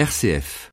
RCF.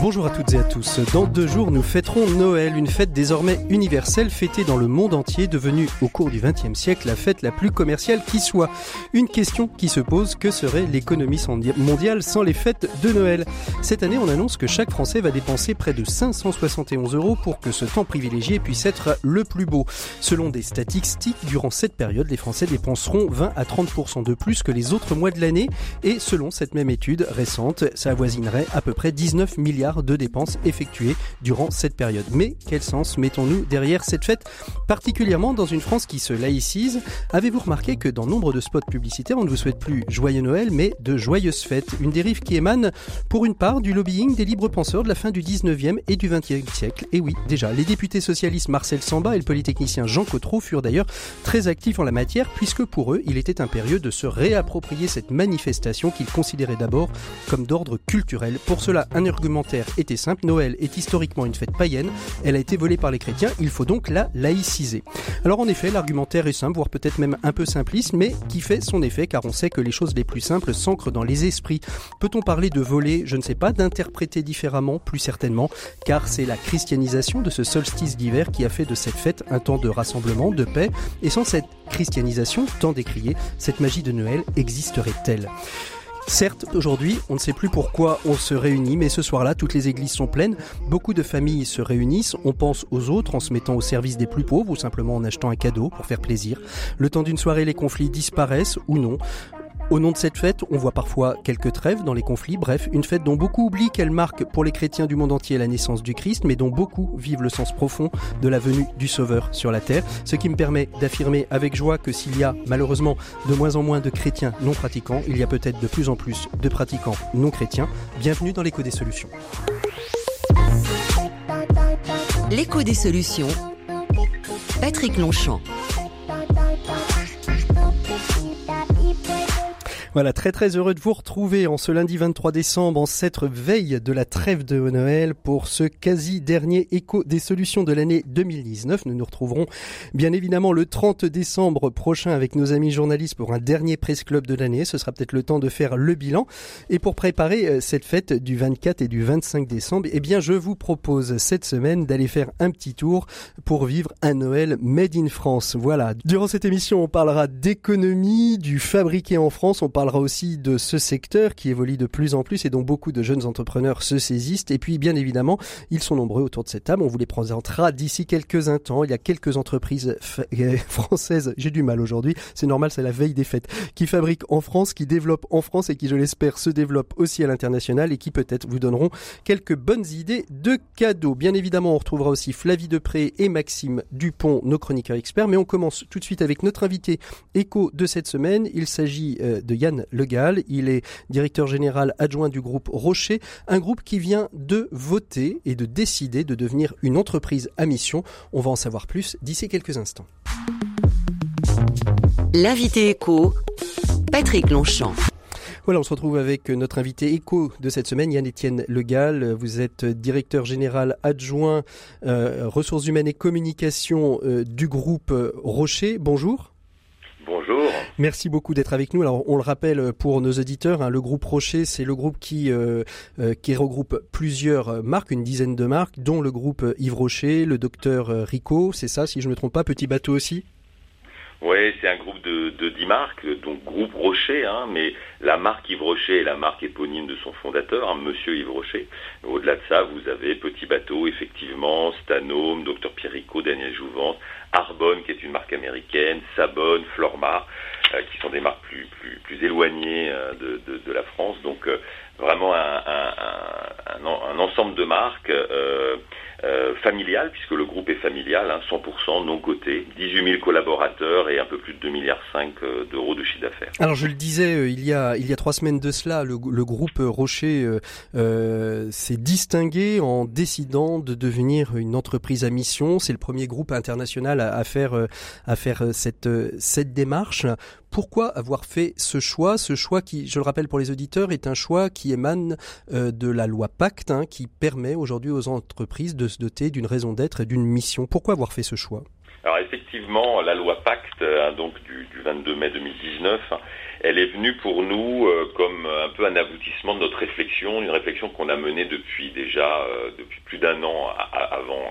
Bonjour à toutes et à tous. Dans deux jours, nous fêterons Noël, une fête désormais universelle fêtée dans le monde entier, devenue au cours du XXe siècle la fête la plus commerciale qui soit. Une question qui se pose, que serait l'économie mondiale sans les fêtes de Noël? Cette année, on annonce que chaque Français va dépenser près de 571 euros pour que ce temps privilégié puisse être le plus beau. Selon des statistiques, durant cette période, les Français dépenseront 20 à 30% de plus que les autres mois de l'année et selon cette même étude récente, ça avoisinerait à peu près 19 milliards de dépenses effectuées durant cette période. Mais quel sens mettons-nous derrière cette fête, particulièrement dans une France qui se laïcise? Avez-vous remarqué que dans nombre de spots publicitaires, on ne vous souhaite plus joyeux Noël, mais de joyeuses fêtes? Une dérive qui émane, pour une part, du lobbying des libres penseurs de la fin du 19e et du 20e siècle. Et oui, déjà, les députés socialistes Marcel Samba et le polytechnicien Jean Cotreau furent d'ailleurs très actifs en la matière, puisque pour eux, il était impérieux de se réapproprier cette manifestation qu'ils considéraient d'abord comme d'ordre culturel. Pour cela, un argumentaire était simple. Noël est historiquement une fête païenne. Elle a été volée par les chrétiens. Il faut donc la laïciser. Alors en effet, l'argumentaire est simple, voire peut-être même un peu simpliste, mais qui fait son effet car on sait que les choses les plus simples s'ancrent dans les esprits. Peut-on parler de voler? Je ne sais pas. D'interpréter différemment Plus certainement, car c'est la christianisation de ce solstice d'hiver qui a fait de cette fête un temps de rassemblement, de paix. Et sans cette christianisation, tant décriée, cette magie de Noël existerait-elle? Certes, aujourd'hui, on ne sait plus pourquoi on se réunit, mais ce soir-là, toutes les églises sont pleines. Beaucoup de familles se réunissent, on pense aux autres en se mettant au service des plus pauvres ou simplement en achetant un cadeau pour faire plaisir. Le temps d'une soirée, les conflits disparaissent ou non. Au nom de cette fête, on voit parfois quelques trêves dans les conflits, bref, une fête dont beaucoup oublient qu'elle marque pour les chrétiens du monde entier la naissance du Christ, mais dont beaucoup vivent le sens profond de la venue du Sauveur sur la terre, ce qui me permet d'affirmer avec joie que s'il y a malheureusement de moins en moins de chrétiens non pratiquants, il y a peut-être de plus en plus de pratiquants non chrétiens. Bienvenue dans l'écho des solutions. L'écho des solutions. Patrick Longchamp. Voilà, très très heureux de vous retrouver en ce lundi 23 décembre, en cette veille de la trêve de Noël pour ce quasi dernier écho des solutions de l'année 2019. Nous nous retrouverons bien évidemment le 30 décembre prochain avec nos amis journalistes pour un dernier presse club de l'année. Ce sera peut-être le temps de faire le bilan. Et pour préparer euh, cette fête du 24 et du 25 décembre, eh bien, je vous propose cette semaine d'aller faire un petit tour pour vivre un Noël made in France. Voilà. Durant cette émission, on parlera d'économie, du fabriqué en France, aussi de ce secteur qui évolue de plus en plus et dont beaucoup de jeunes entrepreneurs se saisissent. Et puis, bien évidemment, ils sont nombreux autour de cette table. On vous les présentera d'ici quelques instants. Il y a quelques entreprises françaises, j'ai du mal aujourd'hui, c'est normal, c'est la veille des fêtes, qui fabriquent en France, qui développent en France et qui, je l'espère, se développent aussi à l'international et qui peut-être vous donneront quelques bonnes idées de cadeaux. Bien évidemment, on retrouvera aussi Flavie Depré et Maxime Dupont, nos chroniqueurs experts. Mais on commence tout de suite avec notre invité écho de cette semaine. Il s'agit euh, de Yann le Gall. Il est directeur général adjoint du groupe Rocher, un groupe qui vient de voter et de décider de devenir une entreprise à mission. On va en savoir plus d'ici quelques instants. L'invité écho, Patrick Longchamp. Voilà, on se retrouve avec notre invité écho de cette semaine, Yann-Étienne Legal. Vous êtes directeur général adjoint euh, ressources humaines et communication euh, du groupe Rocher. Bonjour. Merci beaucoup d'être avec nous. Alors, on le rappelle pour nos auditeurs, hein, le groupe Rocher, c'est le groupe qui euh, euh, qui regroupe plusieurs marques, une dizaine de marques, dont le groupe Yves Rocher, le docteur Rico, c'est ça, si je ne me trompe pas, Petit Bateau aussi? Oui, c'est un groupe de, de 10 marques, donc groupe Rocher, hein, mais la marque Yves Rocher est la marque éponyme de son fondateur, hein, Monsieur Yves Rocher. Au-delà de ça, vous avez Petit Bateau, effectivement, Stanome, Docteur Pierrico, Daniel Jouvence, Arbonne, qui est une marque américaine, Sabonne, Flormar, qui sont des marques plus, plus, plus éloignées euh, de, de, de, la France. Donc, euh, vraiment un, un, un, un, ensemble de marques euh, familial, puisque le groupe est familial, hein, 100% non coté, 18 000 collaborateurs et un peu plus de 2,5 milliards euh, d'euros de chiffre d'affaires. Alors je le disais, euh, il y a il y a trois semaines de cela, le, le groupe Rocher euh, s'est distingué en décidant de devenir une entreprise à mission. C'est le premier groupe international à, à faire à faire cette cette démarche. Pourquoi avoir fait ce choix? Ce choix qui, je le rappelle pour les auditeurs, est un choix qui émane de la loi Pacte, hein, qui permet aujourd'hui aux entreprises de se doter d'une raison d'être et d'une mission. Pourquoi avoir fait ce choix? Alors effectivement, la loi Pacte, hein, donc du, 22 mai 2019, elle est venue pour nous euh, comme un peu un aboutissement de notre réflexion, une réflexion qu'on a menée depuis déjà euh, depuis plus d'un an avant,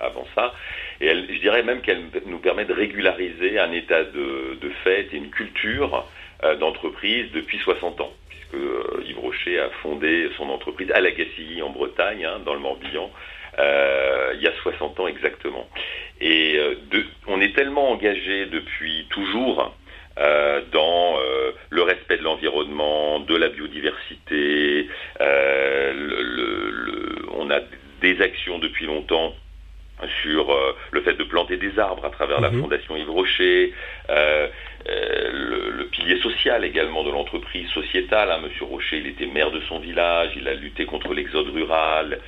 avant, ça. Et je dirais même qu'elle nous permet de régulariser un état de, fait et une culture euh, d'entreprise depuis 60 ans, puisque Yves Rocher a fondé son entreprise à la Gacilly en Bretagne, hein, dans le Morbihan, il y a 60 ans exactement. Et on est tellement engagé depuis toujours euh, dans euh, le respect de l'environnement, de la biodiversité. Euh, le, on a des actions depuis longtemps sur le fait de planter des arbres à travers la mhm. Fondation Yves Rocher, le, pilier social également de l'entreprise sociétale. Hein. Monsieur Rocher, il était maire de son village, il a lutté contre l'exode rural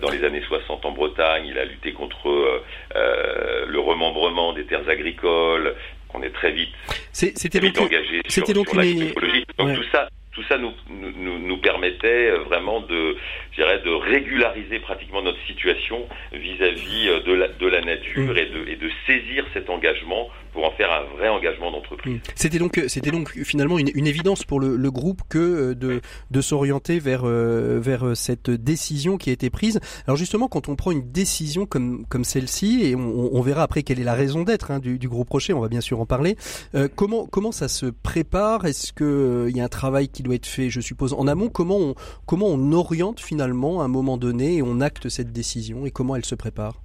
dans les années 60 en Bretagne, il a lutté contre le remembrement des terres agricoles, on est très vite, c'était donc, engagé sur, donc Donc tout ça, tout ça nous, nous, nous permettait euh, vraiment de, de régulariser pratiquement notre situation vis-à-vis euh, de la, de la nature mm. et, de, et de saisir cet engagement pour en faire un vrai engagement d'entreprise. Mm. C'était donc, c'était donc finalement une, une évidence pour le, le, groupe que euh, de, de s'orienter vers, euh, vers cette décision qui a été prise. Alors justement, quand on prend une décision comme, comme celle-ci, et on, on, verra après quelle est la raison d'être hein, du, du, groupe Rocher, on va bien sûr en parler, euh, comment, comment ça se prépare? Est-ce qu'il il y a un travail qui doit être fait, je suppose, en amont? Comment on, comment on oriente finalement à un moment donné on acte cette décision et comment elle se prépare?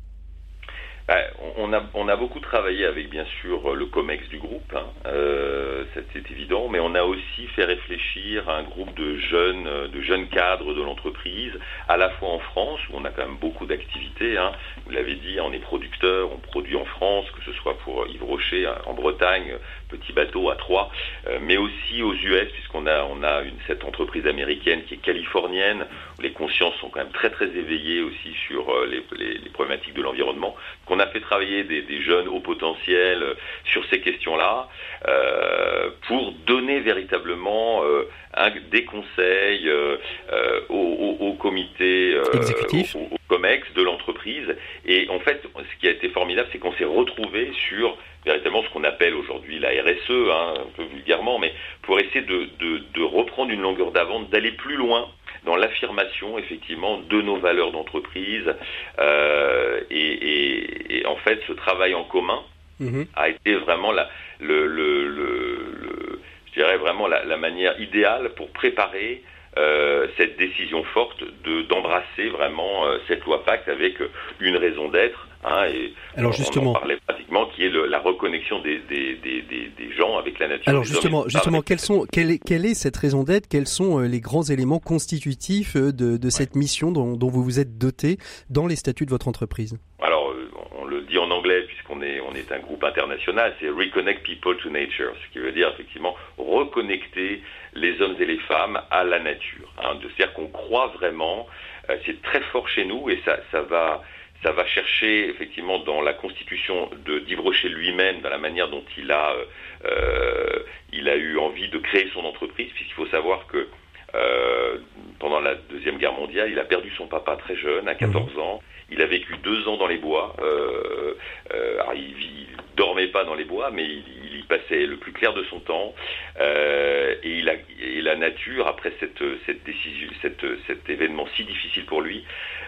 Bah, on, a, beaucoup travaillé avec bien sûr le COMEX du groupe, hein. euh, c'est évident, mais on a aussi fait réfléchir un groupe de jeunes, cadres de l'entreprise, à la fois en France, où on a quand même beaucoup d'activités, hein. vous l'avez dit, on est producteur, on produit en France, que ce soit pour Yves Rocher en Bretagne, petit bateau à trois, euh, mais aussi aux US, puisqu'on a, on a une, cette entreprise américaine qui est californienne, où les consciences sont quand même très très éveillées aussi sur euh, les, problématiques de l'environnement. Qu'on a fait travailler des, jeunes au potentiel euh, sur ces questions-là, pour donner véritablement des conseils au, au, au, comité exécutif, au, au COMEX de l'entreprise. Et en fait, ce qui a été formidable, c'est qu'on s'est retrouvé sur véritablement ce qu'on appelle aujourd'hui la RSE, hein, un peu vulgairement, mais pour essayer de, de, de reprendre une longueur d'avance, d'aller plus loin dans l'affirmation effectivement de nos valeurs d'entreprise euh, et, et, et, en fait ce travail en commun mm-hmm. a été vraiment la, le, le, le, je dirais vraiment la, la, manière idéale pour préparer euh, cette décision forte de d'embrasser vraiment euh, cette loi Pacte avec une raison d'être Hein, et Alors justement, on en parlait pratiquement, qui est le, la reconnexion des, des, des, des, gens avec la nature. Alors justement, justement, quelles sont, quelle, est, quelle est cette raison d'être? Quels sont euh, les grands éléments constitutifs euh, de, de cette mission dont, dont, vous vous êtes doté dans les statuts de votre entreprise? Alors, euh, on le dit en anglais puisqu'on est, on est un groupe international, c'est Reconnect People to Nature, ce qui veut dire effectivement reconnecter les hommes et les femmes à la nature. Hein, C'est-à-dire qu'on croit vraiment, c'est très fort chez nous et ça, va ça va chercher effectivement dans la constitution de d'Yves lui-même, dans la manière dont il a, euh, il a eu envie de créer son entreprise, puisqu'il faut savoir que euh, pendant la Deuxième Guerre mondiale, il a perdu son papa très jeune, à 14 mhm. ans. Il a vécu deux ans dans les bois. Euh, euh alors il, il, dormait pas dans les bois, mais il, il, y passait le plus clair de son temps. Euh, et, il a, et la nature, après cette, cette décision, cette, cet événement si difficile pour lui,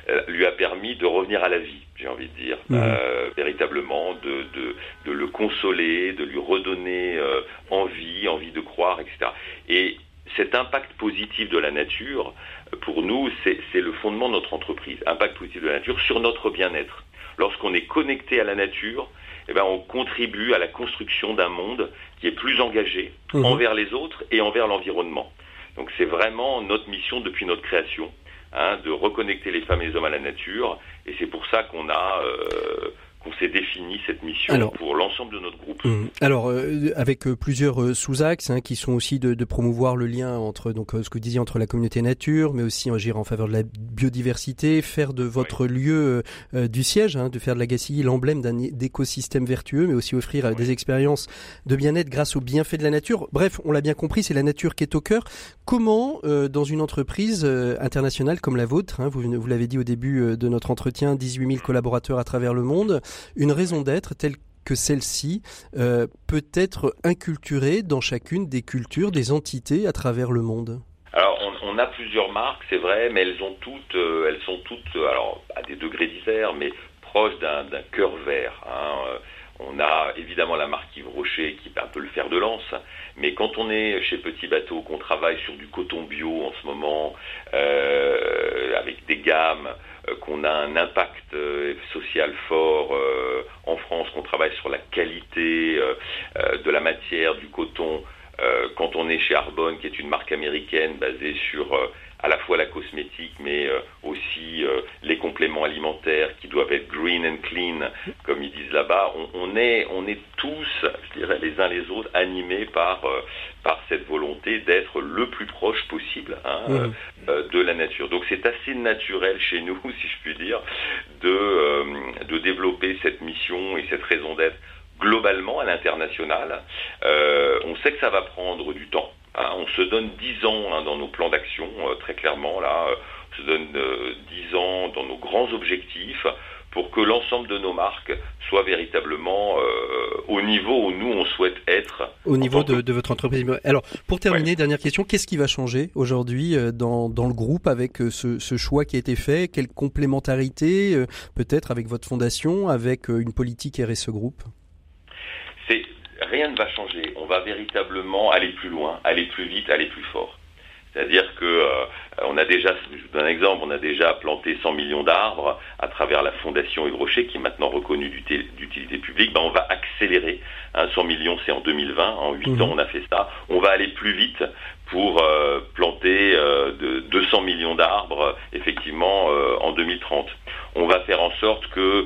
euh, lui a permis de revenir à la vie, j'ai envie de dire, mmh. euh, véritablement, de, de, de, le consoler, de lui redonner euh, envie, envie de croire, etc. Et cet impact positif de la nature, pour nous, c'est le fondement de notre entreprise. Impact positif de la nature sur notre bien-être. Lorsqu'on est connecté à la nature, eh ben, on contribue à la construction d'un monde qui est plus engagé mmh. envers les autres et envers l'environnement. Donc c'est vraiment notre mission depuis notre création hein, de reconnecter les femmes et les hommes à la nature. Et c'est pour ça qu'on a euh, qu'on s'est défini cette mission pour l'ensemble de notre groupe. Hum, alors, avec plusieurs sous-axes hein, qui sont aussi de, de, promouvoir le lien entre donc ce que vous disiez entre la communauté nature, mais aussi agir en faveur de la biodiversité, faire de votre lieu du siège, hein, de faire de la Gacilly l'emblème d'un écosystème vertueux, mais aussi offrir des expériences de bien-être grâce aux bienfaits de la nature. Bref, on l'a bien compris, c'est la nature qui est au cœur. Comment, dans une entreprise internationale comme la vôtre, hein, vous, vous l'avez dit au début de notre entretien, 18 000 collaborateurs à travers le monde, une raison d'être telle que celle-ci euh, peut être inculturée dans chacune des cultures, des entités à travers le monde alors, on, a plusieurs marques, c'est vrai, mais elles euh, sont toutes, euh, alors à des degrés divers, mais proches d'un cœur vert. Hein. On a évidemment la marque Yves Rocher qui est un peu le fer de lance, mais quand on est chez Petit Bateau, qu'on travaille sur du coton bio en ce moment, avec des gammes euh, qu'on a un impact euh, social fort euh, en France, qu'on travaille sur la qualité de la matière, du coton. quand on est chez Arbonne, qui est une marque américaine basée sur à la fois la cosmétique, mais aussi les compléments alimentaires qui doivent être green and clean, comme ils disent là-bas. On, est, on est tous, je dirais, les uns les autres, animés par, par cette volonté d'être le plus proche possible hein, euh, de la nature. Donc c'est assez naturel chez nous, si je puis dire, de, euh, de développer cette mission et cette raison d'être globalement à l'international. Euh, on sait que ça va prendre du temps. Hein. on se donne 10 ans hein, dans nos plans d'action, très clairement là. on se donne 10 ans dans nos grands objectifs pour que l'ensemble de nos marques soit véritablement euh, au niveau où nous on souhaite être. Au niveau de, votre entreprise. Alors pour terminer, dernière question, qu'est-ce qui va changer aujourd'hui euh, dans, dans le groupe avec euh, ce, ce, choix qui a été fait? Quelle complémentarité peut-être avec votre fondation, avec une politique RSE groupe C'est rien ne va changer. On va véritablement aller plus loin, aller plus vite, aller plus fort. C'est-à-dire que euh, on a déjà, je vous donne un exemple, on a déjà planté 100 millions d'arbres à travers la fondation Yves Rocher, qui est maintenant reconnue d'utilité publique. Ben, on va accélérer. 100 hein, millions, c'est en 2020. En 8 mhm. ans, on a fait ça. On va aller plus vite pour euh, planter euh, de 200 millions d'arbres, effectivement, en 2030. On va faire en sorte que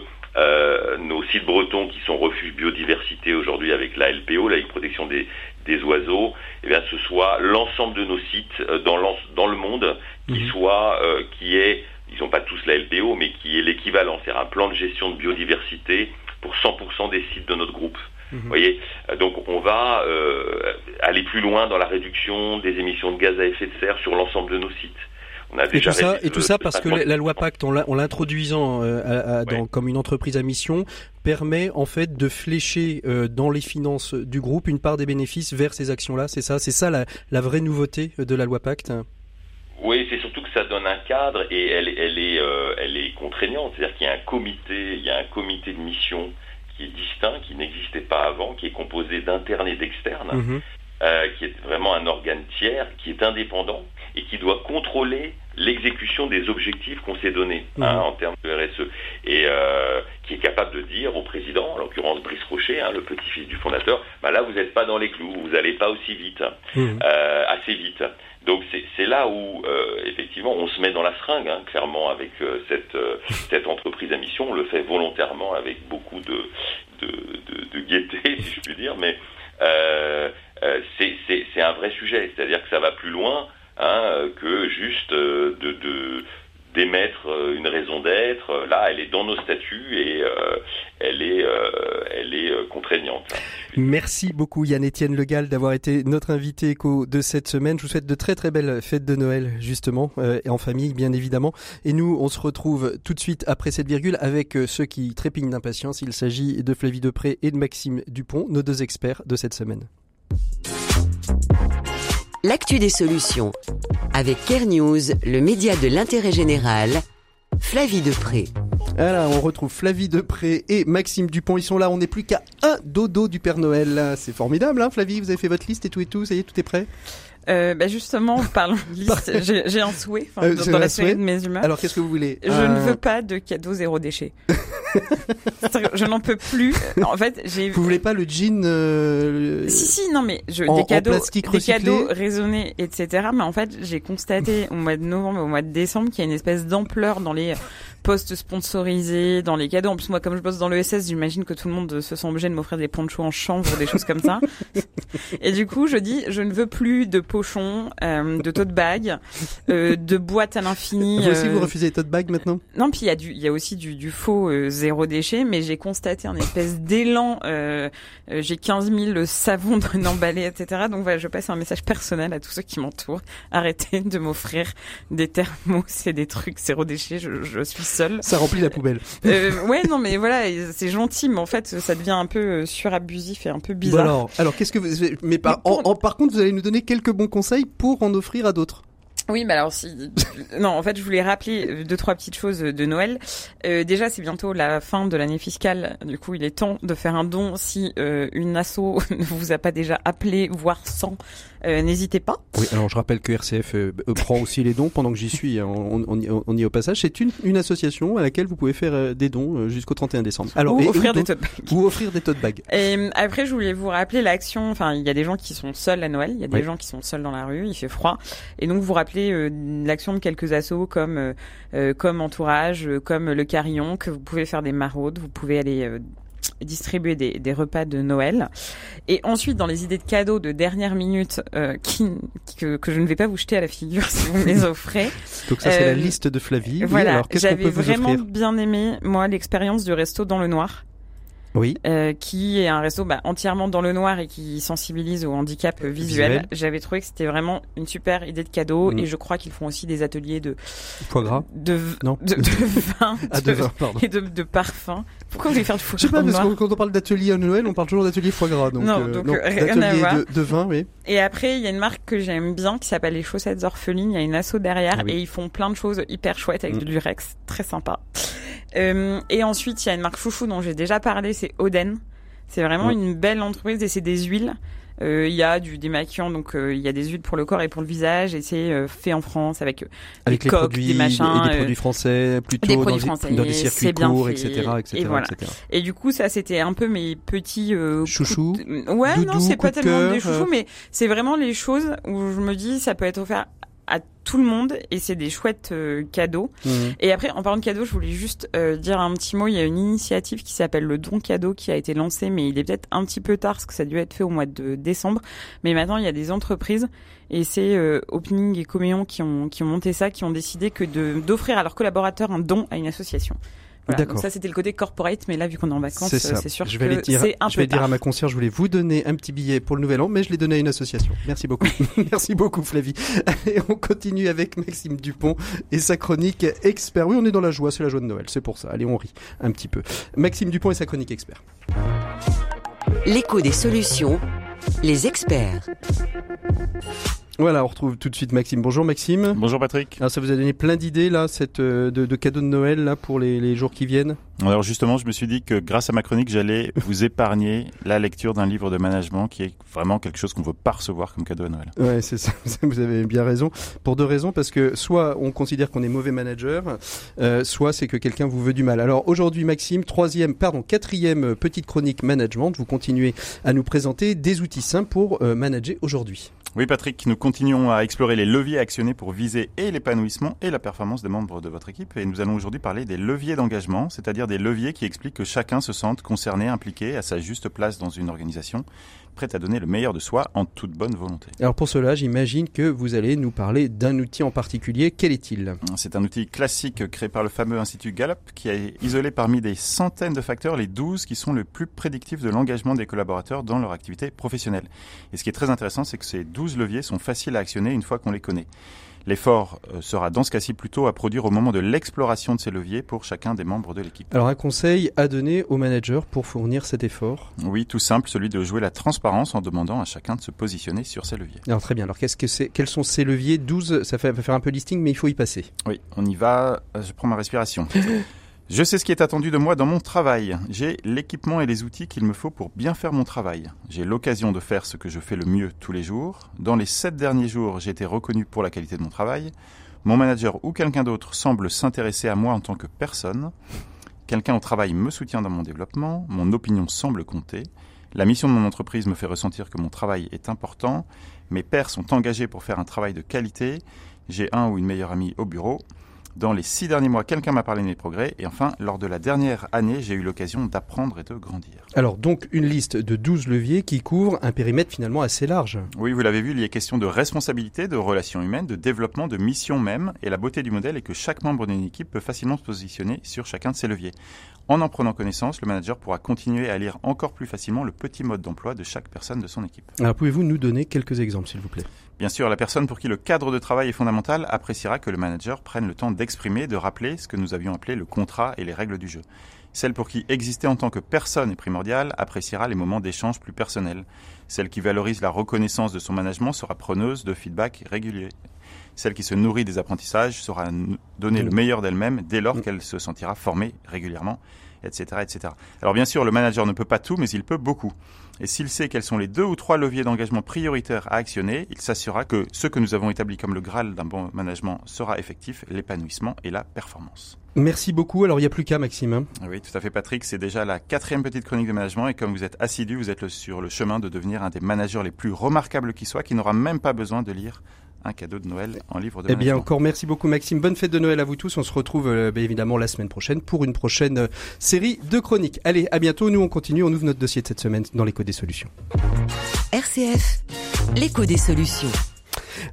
nos sites bretons qui sont refuges biodiversité aujourd'hui avec la LPO, la protection des, des oiseaux, eh bien, ce soit l'ensemble de nos sites euh, dans, dans le monde qui mhm. soit, euh, qui est, ils n'ont pas tous la LPO, mais qui est l'équivalent, c'est-à-dire un plan de gestion de biodiversité pour 100% des sites de notre groupe. Mhm. Vous voyez, euh, donc on va aller plus loin dans la réduction des émissions de gaz à effet de serre sur l'ensemble de nos sites et tout ça, et tout ça parce que la loi Pacte, en l'introduisant euh, comme une entreprise à mission, permet en fait de flécher euh, dans les finances du groupe une part des bénéfices vers ces actions-là. C'est ça, c'est ça la, vraie nouveauté de la loi Pacte. Oui, c'est surtout que ça donne un cadre et elle, elle est, euh, elle est contraignante. C'est-à-dire qu'il y a un comité, il y a un comité de mission qui est distinct, qui n'existait pas avant, qui est composé d'internes et d'externes. Mhm. Euh, qui est vraiment un organe tiers, qui est indépendant et qui doit contrôler l'exécution des objectifs qu'on s'est donnés hein, mhm. en termes de RSE et euh, qui est capable de dire au président, en l'occurrence Brice Rocher, hein, le petit-fils du fondateur, bah là vous n'êtes pas dans les clous, vous n'allez pas aussi vite, mhm. euh, assez vite. Donc c'est là où effectivement on se met dans la seringue, hein, clairement avec cette, cette entreprise à mission. On le fait volontairement avec beaucoup de, de, de, de gaieté, si je puis dire, mais euh, c'est un vrai sujet. C'est-à-dire que ça va plus loin hein, que juste euh, de, d'émettre euh, une raison d'être. Là, elle est dans nos statuts et elle est, elle est contraignante. Merci beaucoup Yann-Étienne Legal d'avoir été notre invité éco de cette semaine. Je vous souhaite de très très belles fêtes de Noël justement et en famille bien évidemment. Et nous, on se retrouve tout de suite après cette virgule avec ceux qui trépignent d'impatience. Il s'agit de Flavie Depré et de Maxime Dupont, nos deux experts de cette semaine. L'actu des solutions. Avec Care News, le média de l'intérêt général, Flavie Depré. Alors, on retrouve Flavie Depré et Maxime Dupont. Ils sont là. On n'est plus qu'à un dodo du Père Noël. C'est formidable, hein, Flavie Vous avez fait votre liste et tout et tout. Ça y est, tout est prêt? Euh, bah justement, parlons de liste. J'ai un souhait euh, dans, la série de mes humeurs. Alors, qu'est-ce que vous voulez? Je ne veux pas de cadeaux zéro déchet. je n'en peux plus. En fait, j'ai. Vous voulez pas le jean euh, Si si, non mais je, des cadeaux, des cadeaux raisonnés, etc. Mais en fait, j'ai constaté au mois de novembre, au mois de décembre, qu'il y a une espèce d'ampleur dans les posts sponsorisés dans les cadeaux. En plus, moi, comme je bosse dans le SS, j'imagine que tout le monde se sent obligé de m'offrir des ponchos en chanvre des choses comme ça. Et du coup, je dis, je ne veux plus de pochons, euh, de tote bag, euh, de boîtes à l'infini. Vous aussi, euh, vous refusez les tote bags maintenant? Non, puis il y a du, il y a aussi du, du faux euh, zéro déchet, mais j'ai constaté un espèce d'élan. Euh, euh, j'ai 15 000 savons emballés, etc. Donc voilà, je passe un message personnel à tous ceux qui m'entourent. Arrêtez de m'offrir des thermos et des trucs zéro déchet. Je, je suis Ça remplit la poubelle. Euh, ouais, non, mais voilà, c'est gentil, mais en fait, ça devient un peu euh, surabusif et un peu Bon bizarre. alors, alors qu'est-ce que vous... Mais par, en- en- par contre, vous allez nous donner quelques bons conseils pour en offrir à d'autres. Oui, mais alors si non, en fait, je voulais rappeler deux trois petites choses de Noël. Euh, déjà, c'est bientôt la fin de l'année fiscale. Du coup, il est temps de faire un don. Si euh, une asso ne vous a pas déjà appelé, voire sans, euh, n'hésitez pas. Oui, alors je rappelle que RCF euh, prend aussi les dons pendant que j'y suis. hein, on, on, y- on y est au passage. C'est une, une association à laquelle vous pouvez faire euh, des dons euh, jusqu'au 31 décembre. Alors, ou et- offrir ou des tote bags. ou offrir des tote bags. Et après, je voulais vous rappeler l'action. Enfin, il y a des gens qui sont seuls à Noël. Il y a des Oui. gens qui sont seuls dans la rue. Il fait froid. Et donc, vous rappelez euh, l'action de quelques assos comme euh, euh, comme Entourage, comme le Carillon, que vous pouvez faire des maraudes. Vous pouvez aller distribuer des, des repas de Noël. Et ensuite, dans les idées de cadeaux de dernière minute, euh, qui, que, que je ne vais pas vous jeter à la figure si vous me les offrez. Donc ça, c'est la liste de Flavie. Oui, voilà, qu'on j'avais vraiment bien aimé moi l'expérience du resto dans le noir. Oui. euh, qui est un resto bah, entièrement dans le noir et qui sensibilise au handicap visuel. Visuel. J'avais trouvé que c'était vraiment une super idée de cadeau Mm. et je crois qu'ils font aussi des ateliers de Foie gras. de Non. de, de vin, Ah, de vin, pardon. et de, de parfum. Pourquoi vous voulez faire du foie Je sais gras pas, parce que quand on parle d'atelier à Noël, on parle toujours d'atelier foie gras. Donc, Non, euh, donc, euh, rien à d'atelier voir. de, de vin, oui. Et après, il y a une marque que j'aime bien qui s'appelle les chaussettes orphelines. Il y a une asso derrière Ah oui. et ils font plein de choses hyper chouettes avec Mm. du lurex, très sympa. Euh, et ensuite, il y a une marque chouchou dont j'ai déjà parlé, c'est Oden. C'est vraiment une belle entreprise et c'est des huiles. Euh, Il y a du démaquillant, donc euh, il y a des huiles pour le corps et pour le visage et c'est euh, fait en France avec euh, Avec des les coques, produits, des machins. et des produits français, plutôt des dans, produits des- français, dans des circuits courts, etc., etc., Et voilà. etc. Et du coup, ça, c'était un peu mes petits euh, Chouchous. de- Ouais, Doudou, non, c'est pas tellement des chouchous, mais c'est vraiment les choses où je me dis ça peut être offert à tout le monde et c'est des chouettes euh, cadeaux. Mhm. Et après, en parlant de cadeaux, je voulais juste euh, dire un petit mot. Il y a une initiative qui s'appelle le don cadeau qui a été lancée, mais il est peut-être un petit peu tard parce que ça a dû être fait au mois de décembre. Mais maintenant, il y a des entreprises et c'est euh, Opening et Coméon qui ont qui ont monté ça, qui ont décidé que de d'offrir à leurs collaborateurs un don à une association. Voilà, D'accord. donc ça c'était le côté corporate, mais là vu qu'on est en vacances, C'est euh, c'est sûr je vais que dire, c'est un je peu vais dire à ma concierge, je voulais vous donner un petit billet pour le nouvel an, mais je l'ai donné à une association. Merci beaucoup. Merci beaucoup, Flavie. Allez, on continue avec Maxime Dupont et sa chronique expert. Oui, on est dans la joie, c'est la joie de Noël, c'est pour ça. Allez, on rit un petit peu. Maxime Dupont et sa chronique expert. L'écho des solutions, les experts. Voilà, on retrouve tout de suite Maxime. Bonjour Maxime. Bonjour Patrick. Alors ça vous a donné plein d'idées là, cette, euh, de, de cadeaux de Noël là pour les, les jours qui viennent? Alors justement, je me suis dit que grâce à ma chronique, j'allais vous épargner la lecture d'un livre de management qui est vraiment quelque chose qu'on ne veut pas recevoir comme cadeau à Noël. Ouais, c'est ça. Vous avez bien raison. Pour deux raisons, parce que soit on considère qu'on est mauvais manager, euh, soit c'est que quelqu'un vous veut du mal. Alors aujourd'hui, Maxime, troisième, pardon, quatrième petite chronique management. Vous continuez à nous présenter des outils simples pour euh, manager aujourd'hui. Oui Patrick, nous continuons à explorer les leviers actionnés pour viser et l'épanouissement et la performance des membres de votre équipe. Et nous allons aujourd'hui parler des leviers d'engagement, c'est-à-dire des leviers qui expliquent que chacun se sente concerné, impliqué à sa juste place dans une organisation, prêt à donner le meilleur de soi en toute bonne volonté. Alors pour cela, j'imagine que vous allez nous parler d'un outil en particulier. Quel est-il? C'est un outil classique créé par le fameux Institut Gallup qui a isolé parmi des centaines de facteurs les 12 qui sont le plus prédictifs de l'engagement des collaborateurs dans leur activité professionnelle. Et ce qui est très intéressant, c'est que ces 12 leviers sont faciles à actionner une fois qu'on les connaît. L'effort euh, sera dans ce cas-ci plutôt à produire au moment de l'exploration de ces leviers pour chacun des membres de l'équipe. Alors un conseil à donner au manager pour fournir cet effort? Oui, tout simple, celui de jouer la transparence en demandant à chacun de se positionner sur ces leviers. Alors très bien. Alors qu'est-ce que c'est Quels sont ces leviers? 12, ça fait, va faire un peu listing, mais il faut y passer. Oui, on y va. Euh, Je prends ma respiration. Je sais ce qui est attendu de moi dans mon travail. J'ai l'équipement et les outils qu'il me faut pour bien faire mon travail. J'ai l'occasion de faire ce que je fais le mieux tous les jours. Dans les sept derniers jours, j'ai été reconnu pour la qualité de mon travail. Mon manager ou quelqu'un d'autre semble s'intéresser à moi en tant que personne. Quelqu'un au travail me soutient dans mon développement. Mon opinion semble compter. La mission de mon entreprise me fait ressentir que mon travail est important. Mes pairs sont engagés pour faire un travail de qualité. J'ai un ou une meilleure amie au bureau. Dans les six derniers mois, quelqu'un m'a parlé de mes progrès. Et enfin, lors de la dernière année, j'ai eu l'occasion d'apprendre et de grandir. Alors donc une liste de 12 leviers qui couvre un périmètre finalement assez large. Oui, vous l'avez vu, il y a question de responsabilité, de relations humaines, de développement, de mission même. Et la beauté du modèle est que chaque membre d'une équipe peut facilement se positionner sur chacun de ces leviers. En en prenant connaissance, le manager pourra continuer à lire encore plus facilement le petit mode d'emploi de chaque personne de son équipe. Alors pouvez-vous nous donner quelques exemples s'il vous plaît? Bien sûr, la personne pour qui le cadre de travail est fondamental appréciera que le manager prenne le temps d'exprimer, de rappeler ce que nous avions appelé le contrat et les règles du jeu. Celle pour qui exister en tant que personne est primordial appréciera les moments d'échange plus personnels. Celle qui valorise la reconnaissance de son management sera preneuse de feedback régulier. Celle qui se nourrit des apprentissages saura donner le meilleur d'elle-même dès lors qu'elle se sentira formée régulièrement, etc., etc. Alors bien sûr, le manager ne peut pas tout, mais il peut beaucoup. Et s'il sait quels sont les deux ou trois leviers d'engagement prioritaires à actionner, il s'assurera que ce que nous avons établi comme le Graal d'un bon management sera effectif, l'épanouissement et la performance. Merci beaucoup. Alors il n'y a plus qu'à Maxime. hein. Oui, tout à fait Patrick, c'est déjà la quatrième petite chronique de management et comme vous êtes assidu, vous êtes sur le chemin de devenir un des managers les plus remarquables qui soit, qui n'aura même pas besoin de lire un cadeau de Noël en livre de Eh bien encore merci beaucoup Maxime. Bonne fête de Noël à vous tous. On se retrouve euh, bien évidemment la semaine prochaine pour une prochaine euh, série de chroniques. Allez, à bientôt. Nous on continue. On ouvre notre dossier de cette semaine dans l'écho des solutions. RCF, l'écho des solutions.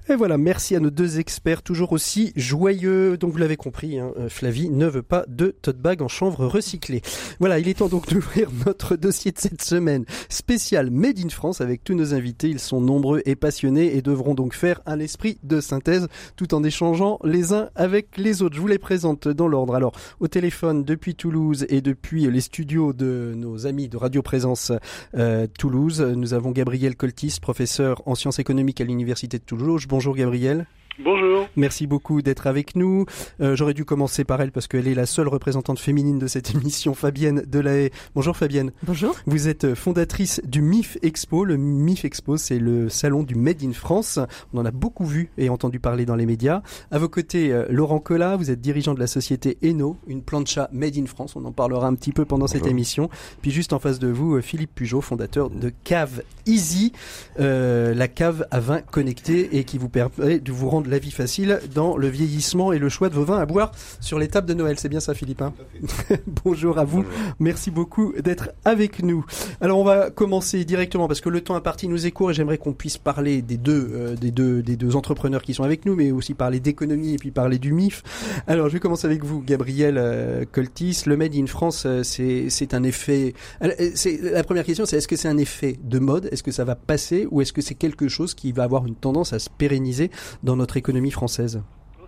Et voilà, merci à nos deux experts, toujours aussi joyeux. Donc vous l'avez compris, hein, euh, Flavie ne veut pas de tote bag en chanvre recyclé. Voilà, il est temps donc d'ouvrir notre dossier de cette semaine spécial Made in France avec tous nos invités. Ils sont nombreux et passionnés et devront donc faire un esprit de synthèse tout en échangeant les uns avec les autres. Je vous les présente dans l'ordre. Alors, au téléphone depuis Toulouse et depuis les studios de nos amis de Radio Présence euh, Toulouse, nous avons Gabriel Coltis, professeur en sciences économiques à l'Université de Toulouse. Bonjour Gabriel. Bonjour. Merci beaucoup d'être avec nous. Euh, J'aurais dû commencer par elle parce qu'elle est la seule représentante féminine de cette émission, Fabienne Delahaye. Bonjour Fabienne. Bonjour. Vous êtes fondatrice du MIF Expo. Le MIF Expo, c'est le salon du Made in France. On en a beaucoup vu et entendu parler dans les médias. À vos côtés, euh, Laurent Collat, vous êtes dirigeant de la société Eno, une plancha Made in France. On en parlera un petit peu pendant cette émission. Puis juste en face de vous, euh, Philippe Pujot, fondateur de Cave Easy, euh, la cave à vin connecté et qui vous permet de vous rendre la vie facile dans le vieillissement et le choix de vos vins à boire sur les tables de Noël. C'est bien ça, Philippe hein Bonjour à vous. Merci beaucoup d'être avec nous. Alors on va commencer directement parce que le temps imparti nous est court et j'aimerais qu'on puisse parler des deux, euh, des deux, des deux entrepreneurs qui sont avec nous, mais aussi parler d'économie et puis parler du MIF. Alors je vais commencer avec vous, Gabriel euh, Coltis. Le Made in France, euh, c'est c'est un effet. Euh, C'est la première question, c'est est-ce que c'est un effet de mode? Est-ce que ça va passer ou est-ce que c'est quelque chose qui va avoir une tendance à se pérenniser dans notre économie française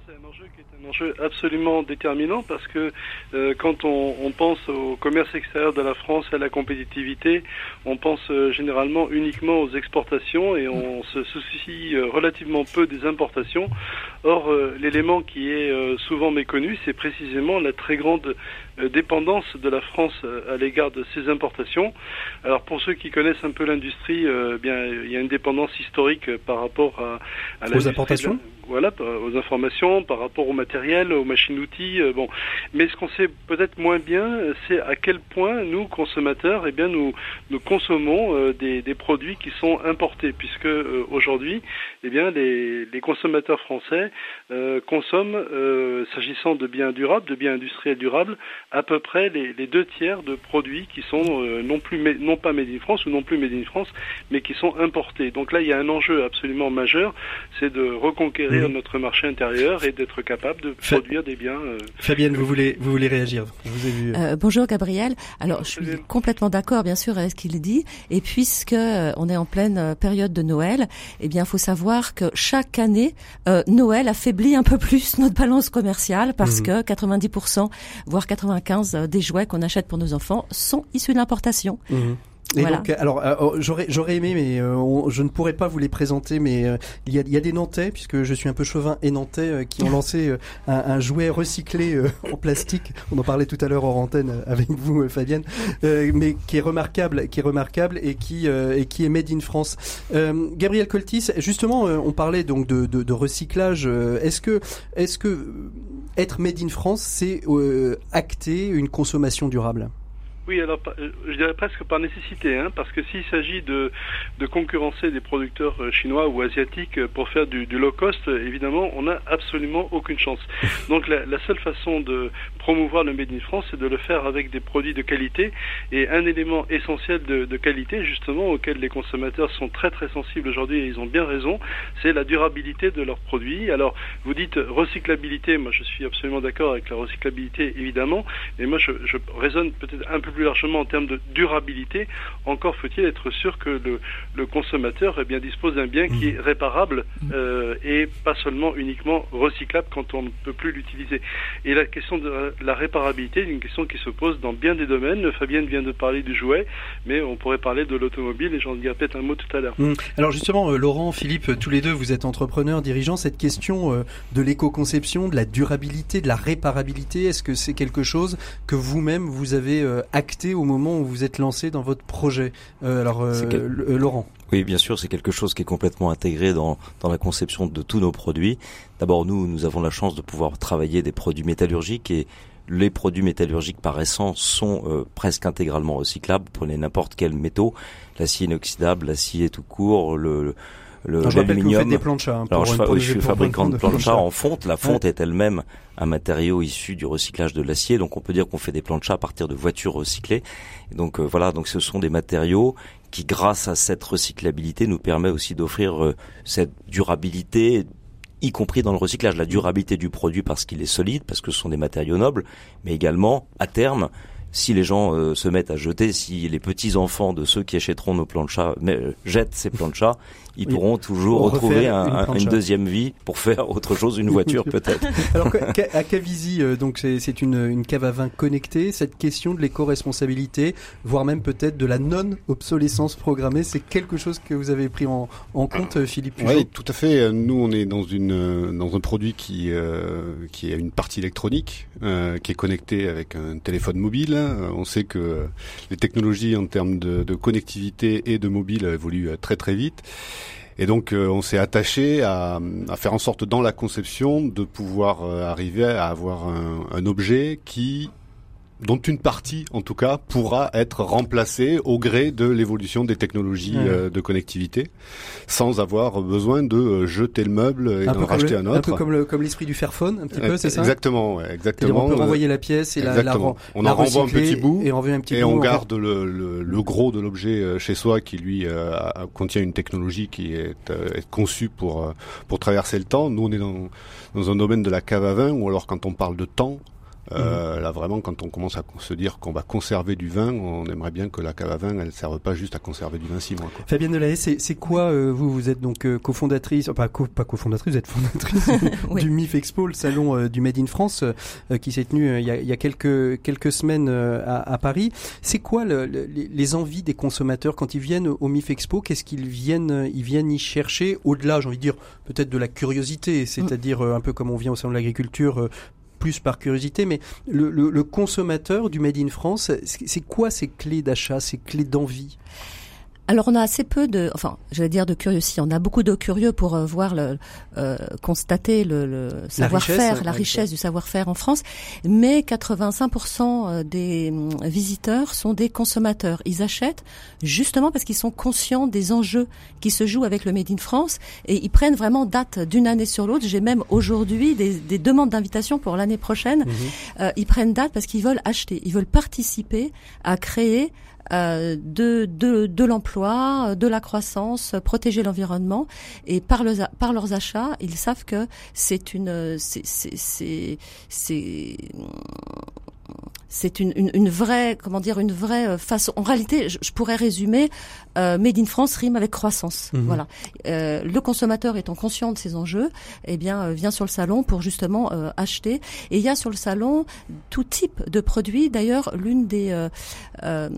C'est un enjeu absolument déterminant parce que euh, quand on, on pense au commerce extérieur de la France et à la compétitivité, on pense euh, généralement uniquement aux exportations et on se soucie euh, relativement peu des importations. Or, l'élément qui est souvent méconnu, c'est précisément la très grande dépendance de la France euh, à l'égard de ses importations. Alors, pour ceux qui connaissent un peu l'industrie, euh, bien, il y a une dépendance historique euh, par rapport à, à la- importations? Voilà, aux informations, par rapport au matériel, aux machines-outils. euh, bon, mais ce qu'on sait peut-être moins bien, euh, c'est à quel point nous consommateurs, eh bien, nous nous consommons euh, des, des produits qui sont importés, puisque euh, aujourd'hui, eh bien, les, les consommateurs français euh, consomment, euh, s'agissant de biens durables, de biens industriels durables, à peu près les, les deux tiers de produits qui sont euh, non plus non pas made in France ou non plus made in France, mais qui sont importés. Donc là, il y a un enjeu absolument majeur, c'est de reconquérir Mhm. notre marché intérieur et d'être capable de Fa- produire des biens. euh, Fabienne, vous voulez, vous voulez réagir? Je vous ai vu. Euh, bonjour Gabriel. Alors je suis complètement d'accord bien sûr avec ce qu'il dit. Et puisque euh, on est en pleine euh, période de Noël, eh bien il faut savoir que chaque année euh, Noël affaiblit un peu plus notre balance commerciale parce Mhm. que 90% voire 95 euh, des jouets qu'on achète pour nos enfants sont issus de l'importation. Mhm. Et Voilà. donc, alors, euh, oh, j'aurais, j'aurais aimé, mais euh, on- je ne pourrais pas vous les présenter, mais euh, il, y a, il y a des Nantais, puisque je suis un peu chauvin et nantais, qui ont lancé un, un jouet recyclé en plastique. On en parlait tout à l'heure hors antenne avec vous, Fabienne, mais qui est remarquable, qui est remarquable et qui et qui est made in France. Gabriel Coltis, justement, on parlait donc de, de, de recyclage. est-ce que est-ce que être made in France, c'est euh, acter une consommation durable Oui, alors euh, je dirais presque par nécessité, hein, parce que s'il s'agit de, de concurrencer des producteurs euh, chinois ou asiatiques pour faire du, du low cost, évidemment, on n'a absolument aucune chance. Donc la, la, seule façon de promouvoir le Made in France, c'est de le faire avec des produits de qualité. Et un élément essentiel de, de qualité, justement, auquel les consommateurs sont très très sensibles aujourd'hui, et ils ont bien raison, c'est la durabilité de leurs produits. Alors, vous dites recyclabilité, moi je suis absolument d'accord avec la recyclabilité, évidemment, mais moi je, je raisonne peut-être un peu plus largement en termes de durabilité, encore faut-il être sûr que le, le consommateur eh bien, dispose d'un bien qui est réparable euh, et pas seulement uniquement recyclable quand on ne peut plus l'utiliser. Et la question de la réparabilité est une question qui se pose dans bien des domaines. Fabienne vient de parler du jouet, mais on pourrait parler de l'automobile et j'en dirai peut-être un mot tout à l'heure. Mmh. Alors justement, euh, Laurent, Philippe, tous les deux, vous êtes entrepreneurs, dirigeants. Cette question euh, de l'éco-conception, de la durabilité, de la réparabilité, est-ce que c'est quelque chose que vous-même vous avez euh, acté au moment où vous êtes lancé dans votre projet? Euh, Alors, euh, quel... Laurent. Oui, bien sûr, c'est quelque chose qui est complètement intégré dans, dans la conception de tous nos produits. D'abord, nous, nous avons la chance de pouvoir travailler des produits métallurgiques et les produits métallurgiques par essence sont euh, presque intégralement recyclables. Prenez n'importe quel métaux, l'acier inoxydable, l'acier tout court, le l'aluminium. des planchas. Hein, Alors je, oui, je suis fabricant de planchas en fonte. La fonte ouais. est elle-même un matériau issu du recyclage de l'acier, donc on peut dire qu'on fait des planchas à partir de voitures recyclées. Et donc euh, voilà, donc ce sont des matériaux qui, grâce à cette recyclabilité, nous permet aussi d'offrir euh, cette durabilité y compris dans le recyclage, la durabilité du produit parce qu'il est solide, parce que ce sont des matériaux nobles, mais également, à terme, si les gens euh, se mettent à jeter, si les petits enfants de ceux qui achèteront nos planchas euh, jettent ces planchas, ils oui. pourront toujours On retrouver un, un, une deuxième vie pour faire autre chose, une voiture peut-être. Alors à Cavisi, euh, donc c'est une, une cave à vin connectée. Cette question de l'éco-responsabilité, voire même peut-être de la non-obsolescence programmée, c'est quelque chose que vous avez pris en, en compte, Philippe Pujol Oui, tout à fait. Nous, on est dans une dans un produit qui euh, qui a une partie électronique, euh, qui est connecté avec un téléphone mobile. On sait que les technologies en termes de, de connectivité et de mobile évoluent très très vite. Et donc, euh, on s'est attaché à, faire en sorte, dans la conception, de pouvoir euh, arriver à avoir un objet qui dont une partie, en tout cas, pourra être remplacée au gré de l'évolution des technologies mmh. euh, de connectivité, sans avoir besoin de euh, jeter le meuble et d'en racheter le, un autre. Un peu comme le comme l'esprit du Fairphone, un petit peu, c'est ça Exactement, ouais, exactement. On peut renvoyer la pièce et la, la, on la en renvoie un petit bout et on, un petit et bout, on garde le, le, le, gros de l'objet euh, chez soi qui lui euh, contient une technologie qui est, est conçue pour pour traverser le temps. Nous, on est dans dans un domaine de la cave à vin, ou alors quand on parle de temps, euh, mmh. Là, vraiment, quand on commence à se dire qu'on va conserver du vin, on aimerait bien que la cave à vin, elle ne serve pas juste à conserver du vin six mois. Quoi. Fabienne Delahaye, c'est quoi euh, vous Vous êtes donc euh, cofondatrice, pas, co, pas cofondatrice, vous êtes fondatrice oui. du MIF Expo, le salon euh, du Made in France, euh, qui s'est tenu il y, a, il, y a, quelques quelques semaines à, à, Paris. C'est quoi le, le, les envies des consommateurs quand ils viennent au MIF Expo? Qu'est-ce qu'ils viennent Ils viennent y chercher au-delà, j'ai envie de dire, peut-être de la curiosité, c'est-à-dire un peu comme on vient au salon de l'agriculture plus par curiosité, mais le, consommateur du Made in France, c'est quoi ces clés d'achat, ces clés d'envie? Alors on a assez peu de, enfin, j'allais dire de curieux. Si on a beaucoup de curieux pour euh, voir le, euh, constater le, le savoir-faire, la, richesse du savoir-faire en France, mais 85% des hum, visiteurs sont des consommateurs. Ils achètent justement parce qu'ils sont conscients des enjeux qui se jouent avec le Made in France et ils prennent vraiment date d'une année sur l'autre. J'ai même aujourd'hui des, des, demandes d'invitation pour l'année prochaine. Mmh. Euh, ils prennent date parce qu'ils veulent acheter, ils veulent participer à créer euh, de, de, de l'emploi, de la croissance, protéger l'environnement. Et par, le, par leurs achats, ils savent que c'est une, c'est, c'est une, une, une, vraie, comment dire, une vraie façon. En réalité, je pourrais résumer euh, Made in France rime avec croissance. Mmh. Voilà. Euh, le consommateur étant conscient de ces enjeux, eh bien, euh, vient sur le salon pour justement euh, acheter. Et il y a sur le salon tout type de produits. D'ailleurs, l'une des euh,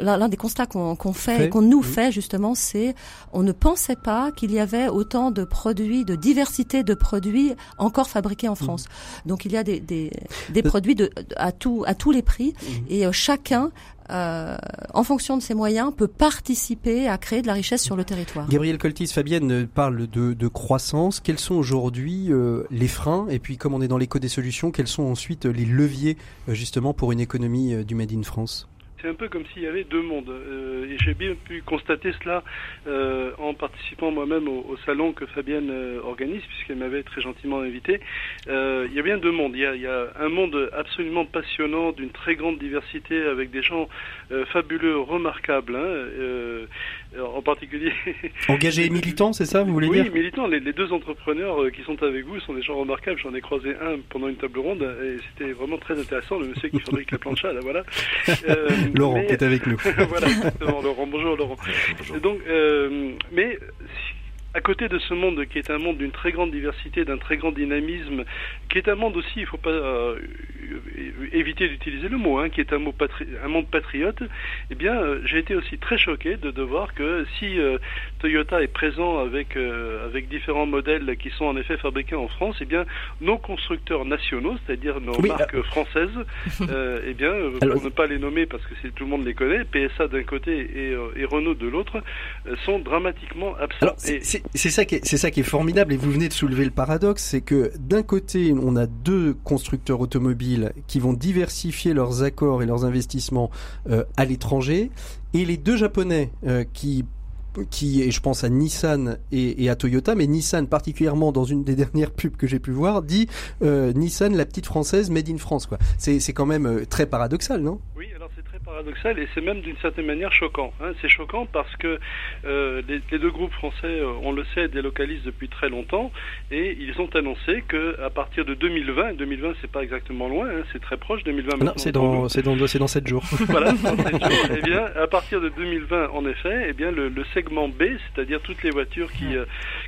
l'un des constats qu'on qu fait, qu'on nous mmh. fait justement, c'est on ne pensait pas qu'il y avait autant de produits, de diversité de produits encore fabriqués en France. Mmh. Donc il y a des, des, des produits de, à tout à tous les prix mmh. et chacun euh, en fonction de ses moyens, peut participer à créer de la richesse sur le territoire. Gabriel Coltis, Fabienne parle de, croissance. Quels sont aujourd'hui euh, les freins Et puis, comme on est dans l'éco des solutions, quels sont ensuite les leviers euh, justement pour une économie du Made in France? C'est un peu comme s'il y avait deux mondes. Euh, et j'ai bien pu constater cela euh, en participant moi-même au, salon que Fabienne euh, organise, puisqu'elle m'avait très gentiment invité. il y a bien deux mondes. Il y a, il y a un monde absolument passionnant, d'une très grande diversité, avec des gens fabuleux, remarquables. Hein, en particulier. Engagés et militants, c'est ça, vous voulez dire Oui, militants. Les, les, deux entrepreneurs qui sont avec vous sont des gens remarquables. J'en ai croisé un pendant une table ronde et c'était vraiment très intéressant. Le monsieur qui fabrique la plancha, là, voilà. Laurent qui est avec nous. voilà, Laurent. Bonjour Laurent. Donc, euh, mais à côté de ce monde qui est un monde d'une très grande diversité, d'un très grand dynamisme, qui est un monde aussi, il ne faut pas euh, éviter d'utiliser le mot, hein, qui est un, mot un monde patriote, eh bien, euh, j'ai été aussi très choqué de, de voir que si euh, Toyota est présent avec, avec différents modèles qui sont en effet fabriqués en France, eh bien, nos constructeurs nationaux, c'est-à-dire nos marques françaises, eh bien, pour ne pas les nommer parce que tout le monde les connaît, PSA d'un côté et, et Renault de l'autre, sont dramatiquement absents. C'est ça qui est, ça qui est formidable et vous venez de soulever le paradoxe, c'est que d'un côté on a deux constructeurs automobiles qui vont diversifier leurs accords et leurs investissements euh, à l'étranger et les deux japonais euh, qui qui et je pense à Nissan et, à Toyota, mais Nissan particulièrement dans une des dernières pubs que j'ai pu voir dit euh, Nissan la petite française made in France quoi. C'est c'est quand même euh, très paradoxal, non? Paradoxal et c'est même d'une certaine manière choquant. Hein. C'est choquant parce que euh, les, deux groupes français, euh, on le sait, délocalisent depuis très longtemps et ils ont annoncé que à partir de 2020, 2020 c'est pas exactement loin, hein, c'est très proche, 2020. Non, c'est dans, c'est dans, c'est dans 7 jours. voilà, dans 7 jours. Eh bien, à partir de 2020, en effet, eh bien le, le segment B, c'est-à-dire toutes les voitures qui euh,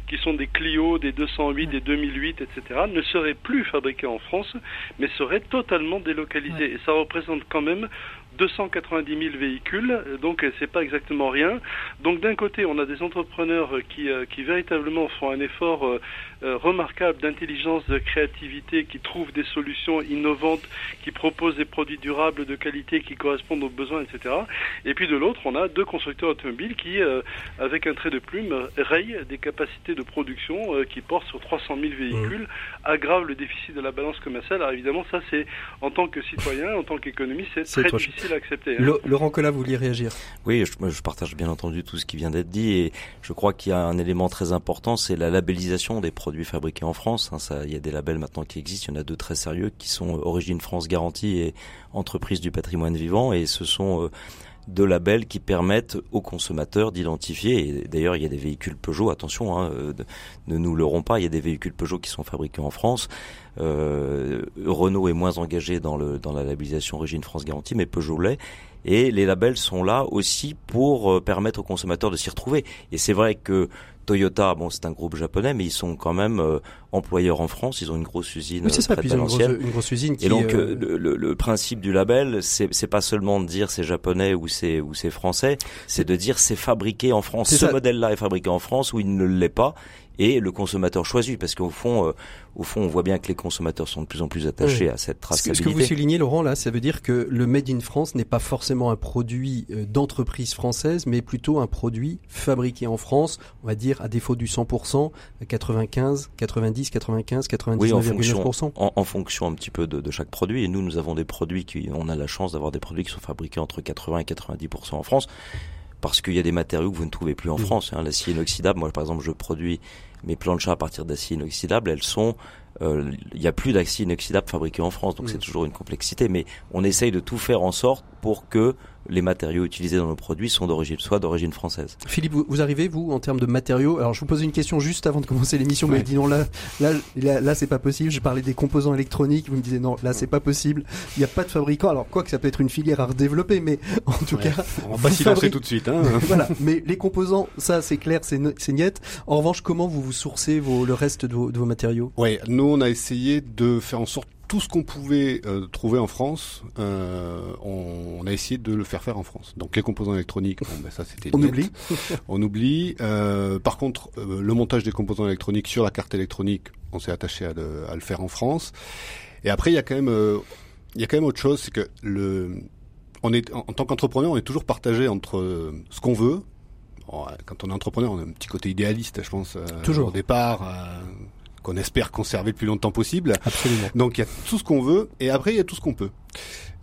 qui sont des Clio, des 208, des 2008, etc., ne seraient plus fabriquées en France, mais seraient totalement délocalisées. Et ça représente quand même 290 000 véhicules, donc c'est pas exactement rien. Donc d'un côté, on a des entrepreneurs qui, euh, qui véritablement font un effort euh, euh, remarquable d'intelligence, de créativité, qui trouvent des solutions innovantes, qui proposent des produits durables de qualité qui correspondent aux besoins, etc. Et puis de l'autre, on a deux constructeurs automobiles qui, avec un trait de plume, rayent des capacités de production qui portent sur 300 000 véhicules, mmh. aggravent le déficit de la balance commerciale. Alors évidemment, ça c'est en tant que citoyen, en tant qu'économiste, c'est très difficile Hein. Laurent Collat, vous vouliez réagir? Oui, je, je, partage bien entendu tout ce qui vient d'être dit et je crois qu'il y a un élément très important, c'est la labellisation des produits fabriqués en France. Hein, ça, il y a des labels maintenant qui existent, il y en a deux très sérieux qui sont Origine France Garantie et Entreprise du patrimoine vivant et ce sont euh, deux labels qui permettent aux consommateurs d'identifier. Et d'ailleurs, il y a des véhicules Peugeot, attention, hein, euh, ne nous leurrons pas, il y a des véhicules Peugeot qui sont fabriqués en France. Euh, Renault est moins engagé dans, le, dans la labellisation Origine France Garantie, mais Peugeot l'est. Et les labels sont là aussi pour euh, permettre aux consommateurs de s'y retrouver. Et c'est vrai que Toyota, bon, c'est un groupe japonais, mais ils sont quand même euh, employeurs en France. Ils ont une grosse usine. Oui, c'est ça. Puis ils ont une grosse, usine. Qui, et donc, euh, le, le, principe du label, c'est, c'est pas seulement de dire c'est japonais ou c'est ou c'est français, c'est de dire c'est fabriqué en France. Ce modèle-là est fabriqué en France ou il ne l'est pas et le consommateur choisit parce qu'au fond, euh, au fond, on voit bien que les consommateurs sont de plus en plus attachés à cette traçabilité. Ce que vous soulignez, Laurent, là, ça veut dire que le Made in France n'est pas forcément un produit euh, d'entreprise française, mais plutôt un produit fabriqué en France, on va dire à défaut du 100%, 95, 90, 95, 99,9%. Oui, en fonction, en, fonction un petit peu de, de, chaque produit. Et nous, nous avons des produits qui, on a la chance d'avoir des produits qui sont fabriqués entre 80 et 90% en France parce qu'il y a des matériaux que vous ne trouvez plus en mmh. France. Hein. L'acier inoxydable, moi par exemple, je produis mes planchas à partir d'acier inoxydable, elles sont euh, il n'y a plus d'acier inoxydable fabriqué en France, donc mmh. c'est toujours une complexité, mais on essaye de tout faire en sorte pour que les matériaux utilisés dans nos produits sont d'origine, soit d'origine française. Philippe, vous, arrivez, vous, en termes de matériaux? Alors, je vous posais une question juste avant de commencer l'émission, mais dit non, là, là, là, c'est pas possible. Je parlais des composants électroniques, vous me disiez non, là, c'est pas possible. Il n'y a pas de fabricant. Alors, quoi que ça peut être une filière à redévelopper, mais en tout cas. On va pas s'y lancer tout de suite, hein. voilà. Mais les composants, ça, c'est clair, c'est net. En revanche, comment vous vous sourcez vos, le reste de vos, de vos matériaux? Ouais, nous, on a essayé de faire en sorte tout ce qu'on pouvait euh, trouver en France, euh, on, a essayé de le faire faire en France. Donc les composants électroniques, bon, ben ça c'était on oublie. on oublie. Euh, par contre, le montage des composants électroniques sur la carte électronique, on s'est attaché à, à, le faire en France. Et après, il y a quand même il y a quand même autre chose, c'est que le, on est en, tant qu'entrepreneur, on est toujours partagé entre ce qu'on veut. quand on est entrepreneur, on a un petit côté idéaliste, je pense. toujours au départ qu'on espère conserver le plus longtemps possible. Absolument. Donc il y a tout ce qu'on veut et après il y a tout ce qu'on peut.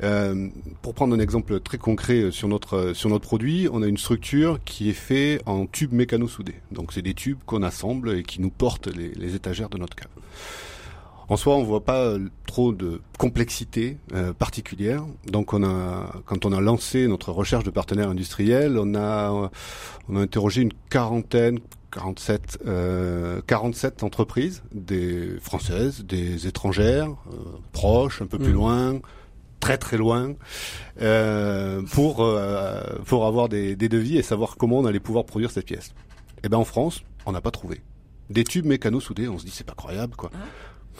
Euh, pour prendre un exemple très concret sur notre sur notre produit, on a une structure qui est faite en tubes mécano-soudés. Donc c'est des tubes qu'on assemble et qui nous portent les, les, étagères de notre cave. En soi, on voit pas trop de complexité euh, particulière. Donc, on a, quand on a lancé notre recherche de partenaires industriels, on a, on a interrogé une quarantaine, 47, euh, 47 entreprises, des françaises, des étrangères, euh, proches, un peu plus mmh. loin, très très loin, euh, pour euh, pour avoir des, des, devis et savoir comment on allait pouvoir produire cette pièce. Et eh ben en France, on n'a pas trouvé des tubes mécano soudés. On se dit c'est pas croyable quoi.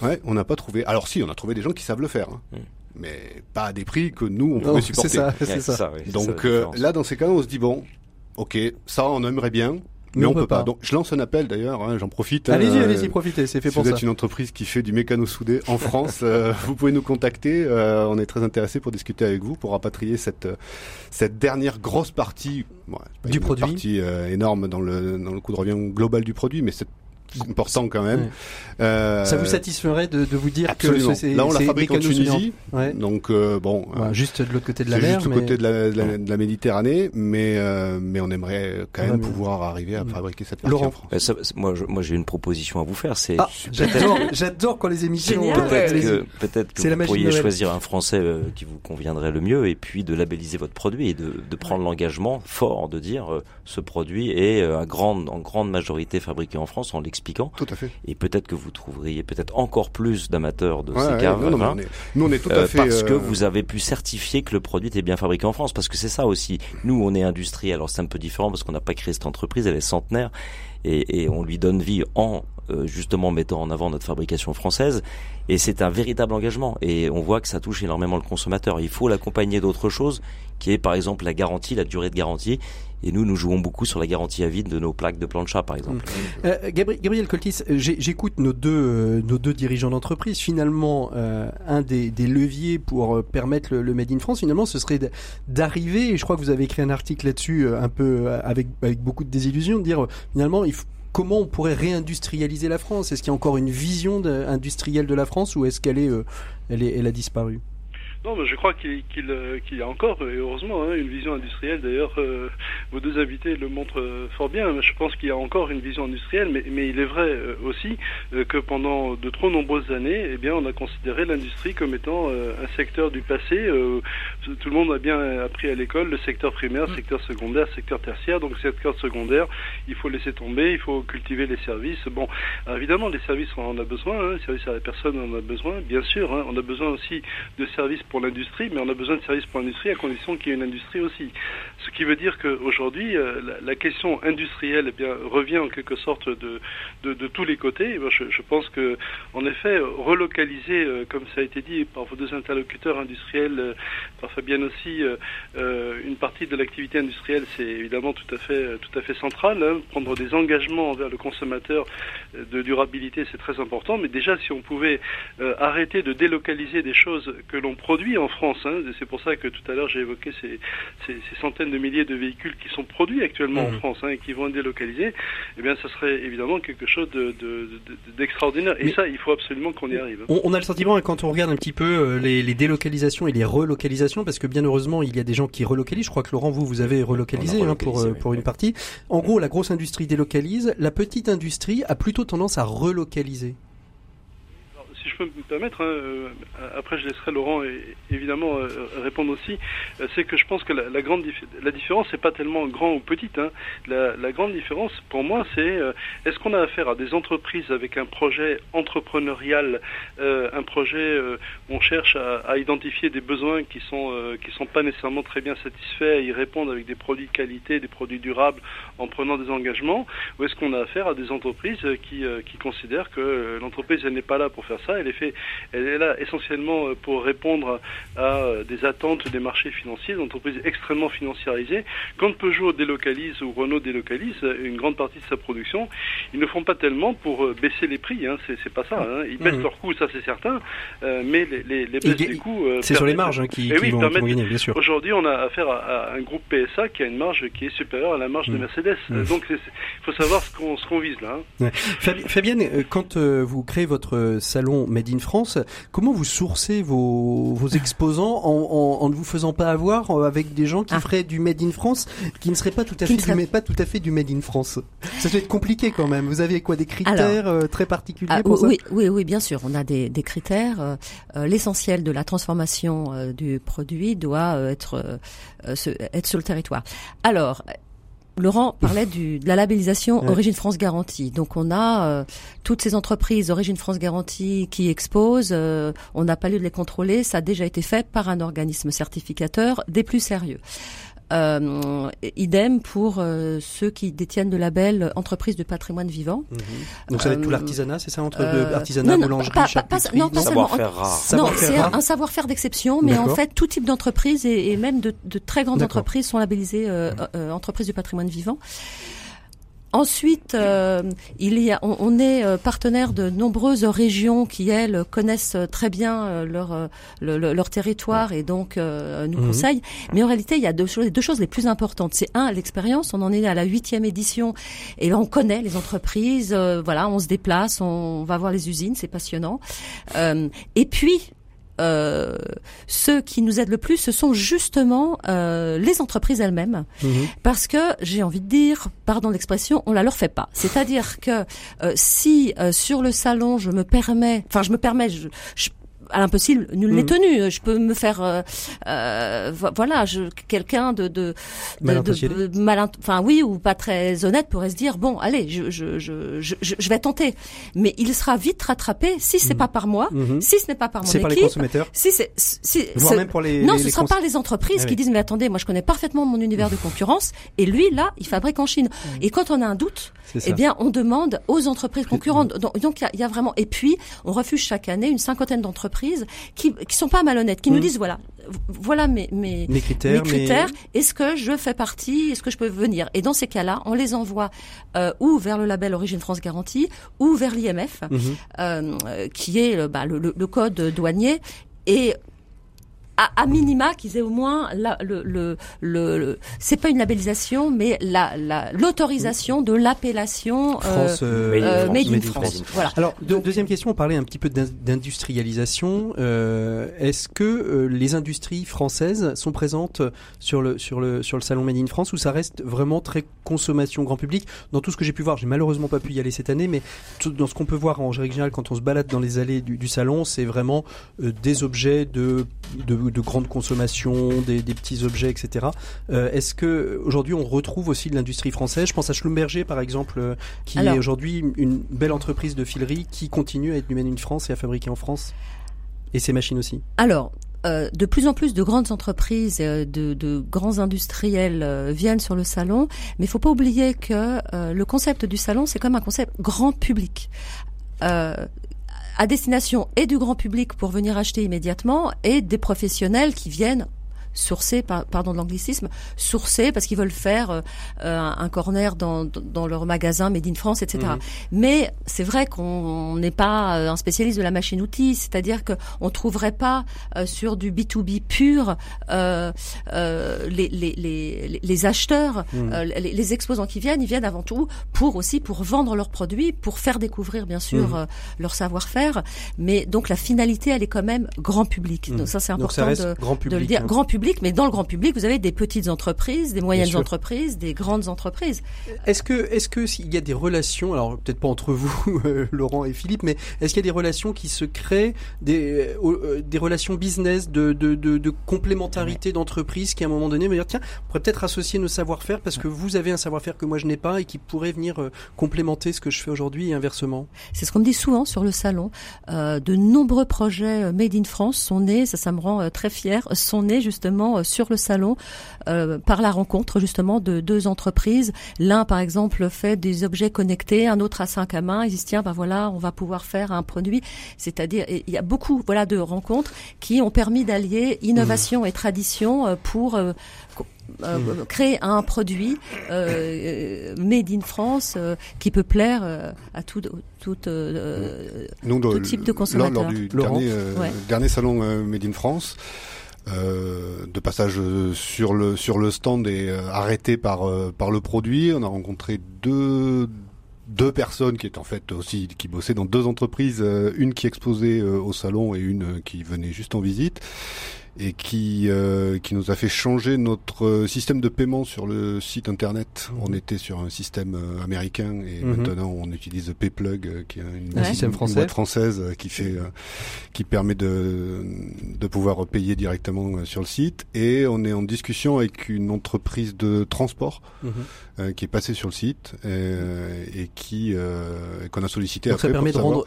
Ouais, on n'a pas trouvé. Alors si, on a trouvé des gens qui savent le faire. Hein. Mmh. Mais pas à des prix que nous on pouvait supporter. C'est ça, c'est ça. Donc euh, là, dans ces cas, on se dit bon, ok, ça on aimerait bien, mais, on, peut pas. Donc je lance un appel d'ailleurs, hein, j'en profite. Allez-y, euh, allez-y, profitez, c'est fait si pour ça. Si vous êtes une entreprise qui fait du mécano soudé en France, euh, vous pouvez nous contacter. Euh, on est très intéressé pour discuter avec vous, pour rapatrier cette cette dernière grosse partie du produit, partie énorme dans le dans le coût de revient global du produit, mais cette important quand même. Euh, ça vous satisferait de, de vous dire absolument. que c'est là on la fabrique en Tunisie, ouais. donc euh, bon, euh, juste de l'autre côté de la mer, juste mais... côté de la, de, la, de la, Méditerranée, mais euh, mais on aimerait quand même pouvoir arriver à fabriquer cette partie Laurent. en France. Ça, moi, je, moi j'ai une proposition à vous faire. C'est ah, j'adore, j'adore quand les émissions. Peut-être que, peut-être que vous pourriez choisir un Français euh, qui vous conviendrait le mieux, et puis de labelliser votre produit et de, de prendre l'engagement fort de dire ce produit est à grande en grande majorité fabriqué en France, en Tout à fait et peut-être que vous trouveriez peut-être encore plus d'amateurs de ces caves. Non, non, nous, on est tout à euh, fait parce que euh, vous avez pu certifier que le produit était bien fabriqué en France, parce que c'est ça aussi. Nous, on est industriel, alors c'est un peu différent parce qu'on n'a pas créé cette entreprise, elle est centenaire et, on lui donne vie en euh, justement mettant en avant notre fabrication française. Et c'est un véritable engagement. Et on voit que ça touche énormément le consommateur. Il faut l'accompagner d'autres choses, qui est par exemple la garantie, la durée de garantie. Et nous, nous jouons beaucoup sur la garantie à vide de nos plaques de plancha, par exemple. Mmh. Euh, Gabriel Coltis, j'écoute nos deux, euh, nos deux dirigeants d'entreprise. Finalement, euh, un des, leviers pour euh, permettre le, Made in France, finalement, ce serait d'arriver, et je crois que vous avez écrit un article là-dessus, un peu avec, avec beaucoup de désillusions, de dire finalement, comment on pourrait réindustrialiser la France? Est-ce qu'il y a encore une vision industrielle de la France ou est-ce qu'elle est, euh, elle est, elle a disparu? Non, mais je crois qu'il euh, y a encore, et heureusement, hein, une vision industrielle. D'ailleurs, euh, vos deux invités le montrent euh, fort bien. Je pense qu'il y a encore une vision industrielle, mais, mais il est vrai aussi que pendant de trop nombreuses années, eh bien, on a considéré l'industrie comme étant un secteur du passé. tout le monde a bien appris à l'école le secteur primaire, mm. secteur secondaire, secteur tertiaire. Donc, secteur secondaire, il faut laisser tomber, il faut cultiver les services. Bon, évidemment, les services, on en a besoin. Hein, les services à la personne, on en a besoin, bien sûr. Hein, on a besoin aussi de services pour l'industrie, mais on a besoin de services pour l'industrie à condition qu'il y ait une industrie aussi. Ce qui veut dire qu'aujourd'hui, euh, la, la, question industrielle eh revient en quelque sorte de, tous les côtés. Je, je, pense que, en effet, relocaliser, euh, comme ça a été dit par vos deux interlocuteurs industriels, euh, par Fabienne aussi, une partie de l'activité industrielle, c'est évidemment tout à fait, tout à fait central. Hein. Prendre des engagements envers le consommateur de durabilité, c'est très important. Mais déjà, si on pouvait arrêter de délocaliser des choses que l'on produit, en France. Hein. C'est pour ça que tout à l'heure j'ai évoqué ces, ces, ces, centaines de milliers de véhicules qui sont produits actuellement en mmh. France hein, et qui vont être délocalisés. Eh bien, ça serait évidemment quelque chose d'extraordinaire. De, de, et ça, il faut absolument qu'on y arrive. On, on, a le sentiment, hein, quand on regarde un petit peu euh, les, les, délocalisations et les relocalisations, parce que bien heureusement, il y a des gens qui relocalisent. Je crois que Laurent, vous, vous avez relocalisé, hein, pour, euh, pour une partie. En gros, la grosse industrie délocalise. La petite industrie a plutôt tendance à relocaliser me permettre, hein, euh, après je laisserai Laurent évidemment euh, répondre aussi, euh, c'est que je pense que la, grande la différence c'est pas tellement grand ou petite. Hein. La, grande différence pour moi c'est est-ce qu'on a affaire à des entreprises avec un projet entrepreneurial, un projet où on cherche à, identifier des besoins qui sont qui sont pas nécessairement très bien satisfaits, à y répondre avec des produits de qualité, des produits durables, en prenant des engagements, ou est-ce qu'on a affaire à des entreprises qui qui considèrent que l'entreprise elle n'est pas là pour faire ça elle effet, elle est là essentiellement pour répondre à des attentes des marchés financiers, des entreprises extrêmement financiarisées. Quand Peugeot délocalise ou Renault délocalise une grande partie de sa production, ils ne font pas tellement pour baisser les prix. Hein. C'est pas ça. Hein. Ils baissent mmh. leurs coûts, ça c'est certain, mais les, les, les baisses des coûts. c'est sur les marges hein, qui, qui, vont, gagner, bien sûr. Aujourd'hui, on a affaire à, un groupe PSA qui a une marge qui est supérieure à la marge de mmh. Mercedes. Mmh. Donc, il faut savoir ce qu'on vise là. Hein. Fabienne, euh, quand euh, vous créez votre salon Made in France, comment vous sourcez vos, vos exposants en, en, ne vous faisant pas avoir euh, avec des gens qui ah. feraient du Made in France, qui ne seraient pas tout à fait du, pas tout à fait du Made in France? Ça doit être compliqué quand même. Vous avez quoi des critères très particuliers ah, pour oui, ça? oui, oui, bien sûr. On a des, des critères. L'essentiel de la transformation du produit doit être être sur le territoire. Alors, Laurent parlait du, de la labellisation Origine France Garantie. Donc on a euh, toutes ces entreprises Origine France Garantie qui exposent. Euh, on n'a pas lieu de les contrôler. Ça a déjà été fait par un organisme certificateur des plus sérieux. Euh, idem pour euh, ceux qui détiennent le label entreprise de patrimoine vivant. Mhm. Donc ça va être tout euh, l'artisanat, c'est ça entre euh, artisanat, boulangerie, pas, pas, non, pas savoir-faire rare. Non, c'est un, savoir-faire d'exception, mais en fait tout type d'entreprise et, et, même de, de très grandes entreprises sont labellisées euh, entreprises du patrimoine vivant. Ensuite, euh, il y a, on, est euh, partenaire de nombreuses régions qui elles connaissent très bien euh, leur leur territoire et donc nous mhm. conseillent. Mais en réalité, il y a deux choses, deux choses les plus importantes. C'est un, l'expérience. On en est à la huitième édition et on connaît les entreprises. voilà, on se déplace, on va voir les usines, c'est passionnant. et puis euh, ceux qui nous aident le plus, ce sont justement euh, les entreprises elles-mêmes, mhm. parce que j'ai envie de dire, pardon l'expression, on la leur fait pas. C'est-à-dire que euh, si sur le salon je me permets, enfin je me permets, je, je à l'impossible, nul n'est mm. tenu. Je peux me faire, euh, euh voilà, quelqu'un de de, de, mal, enfin oui, ou pas très honnête pourrait se dire bon, allez, je je je je, je vais tenter, mais il sera vite rattrapé si c'est mm. pas par moi, mm-hmm. si ce n'est pas par mon équipe, par les consommateurs, si c'est, si, même pour les non, ce sera par les entreprises ah qui disent mais attendez, moi je connais parfaitement mon univers de concurrence et lui là, il fabrique en Chine. Mm. Et quand on a un doute, eh bien, on demande aux entreprises concurrentes. Donc, il y, a vraiment. Et puis, on refuse chaque année une cinquantaine d'entreprises qui qui sont pas malhonnêtes, qui nous mm. disent voilà, voilà mes mes, mes critères. critères. Est-ce que je fais partie Est-ce que je peux venir? Et dans ces cas-là, on les envoie euh, ou vers le label Origine France Garantie ou vers l'IMF, mm-hmm. euh, qui est bah, le, le, code douanier. Et à, minima qu'ils aient au moins la, le, le, le, c'est pas une labellisation, mais la, l'autorisation de l'appellation euh, euh, Made, in France. Voilà. Alors deuxième question, on parlait un petit peu d'industrialisation. Euh, est-ce que euh, les industries françaises sont présentes sur le sur le sur le salon Made in France ou ça reste vraiment très consommation grand public? Dans tout ce que j'ai pu voir, j'ai malheureusement pas pu y aller cette année, mais dans ce qu'on peut voir en général quand on se balade dans les allées du, du salon, c'est vraiment des objets de, de de grande consommation, des, petits objets, etc. Euh, est-ce que aujourd'hui on retrouve aussi de l'industrie française? Je pense à Schlumberger par exemple, euh, qui est aujourd'hui une belle entreprise de filerie qui continue à être humaine une France et à fabriquer en France. Et ses machines aussi. Alors, euh, de plus en plus de grandes entreprises, de, grands industriels viennent sur le salon, mais il faut pas oublier que le concept du salon, c'est comme un concept grand public à destination et du grand public pour venir acheter immédiatement et des professionnels qui viennent sourcés, pardon de l'anglicisme, sourcés parce qu'ils veulent faire euh, un corner dans, dans leur magasin Made in France, etc. Mais c'est vrai qu'on n'est pas euh, un spécialiste de la machine-outil, c'est-à-dire qu'on trouverait pas euh, sur du B2B pur euh, les, les, les, les, acheteurs, mhm. les, les, exposants qui viennent, ils viennent avant tout pour aussi pour vendre leurs produits, pour faire découvrir bien sûr mhm. leur savoir-faire, mais donc la finalité elle est quand même grand public. Donc ça c'est important de, grand public, de, le dire. Hein. Grand public mais dans le grand public, vous avez des petites entreprises, des moyennes entreprises, des grandes entreprises. Est-ce que, est-ce que s'il y a des relations, alors peut-être pas entre vous, euh, Laurent et Philippe, mais est-ce qu'il y a des relations qui se créent, des, euh, euh, des relations business, de, de, de, de complémentarité d'entreprises qui à un moment donné me dire tiens, on pourrait peut-être associer nos savoir-faire parce que vous avez un savoir-faire que moi je n'ai pas et qui pourrait venir complémenter ce que je fais aujourd'hui et inversement. C'est ce qu'on me dit souvent sur le salon. Euh, de nombreux projets made in France sont nés, ça, ça me rend très fier, sont nés justement justement sur le salon par la rencontre justement de deux entreprises. L'un par exemple fait des objets connectés, un autre a cinq à main. Ils disent tiens ben voilà on va pouvoir faire un produit. C'est-à-dire il y a beaucoup voilà de rencontres qui ont permis d'allier innovation et tradition pour euh, hmm. créer un produit euh, made in France euh, qui peut plaire à tout, tout, type de consommateur. Lors, du dernier, dernier, salon Made in France, de passage sur le sur le stand et arrêté par par le produit, on a rencontré deux deux personnes qui étaient en fait aussi qui bossaient dans deux entreprises, une qui exposait au salon et une qui venait juste en visite et qui euh, qui nous a fait changer notre système de paiement sur le site internet. Mhm. On était sur un système euh, américain et mhm. maintenant on utilise PayPlug euh, qui est une, système français. boîte française qui fait qui permet de de pouvoir payer directement sur le site et on est en discussion avec une entreprise de transport mhm. qui est passée sur le site et, et qui qu'on a sollicité Donc après ça permet de rendre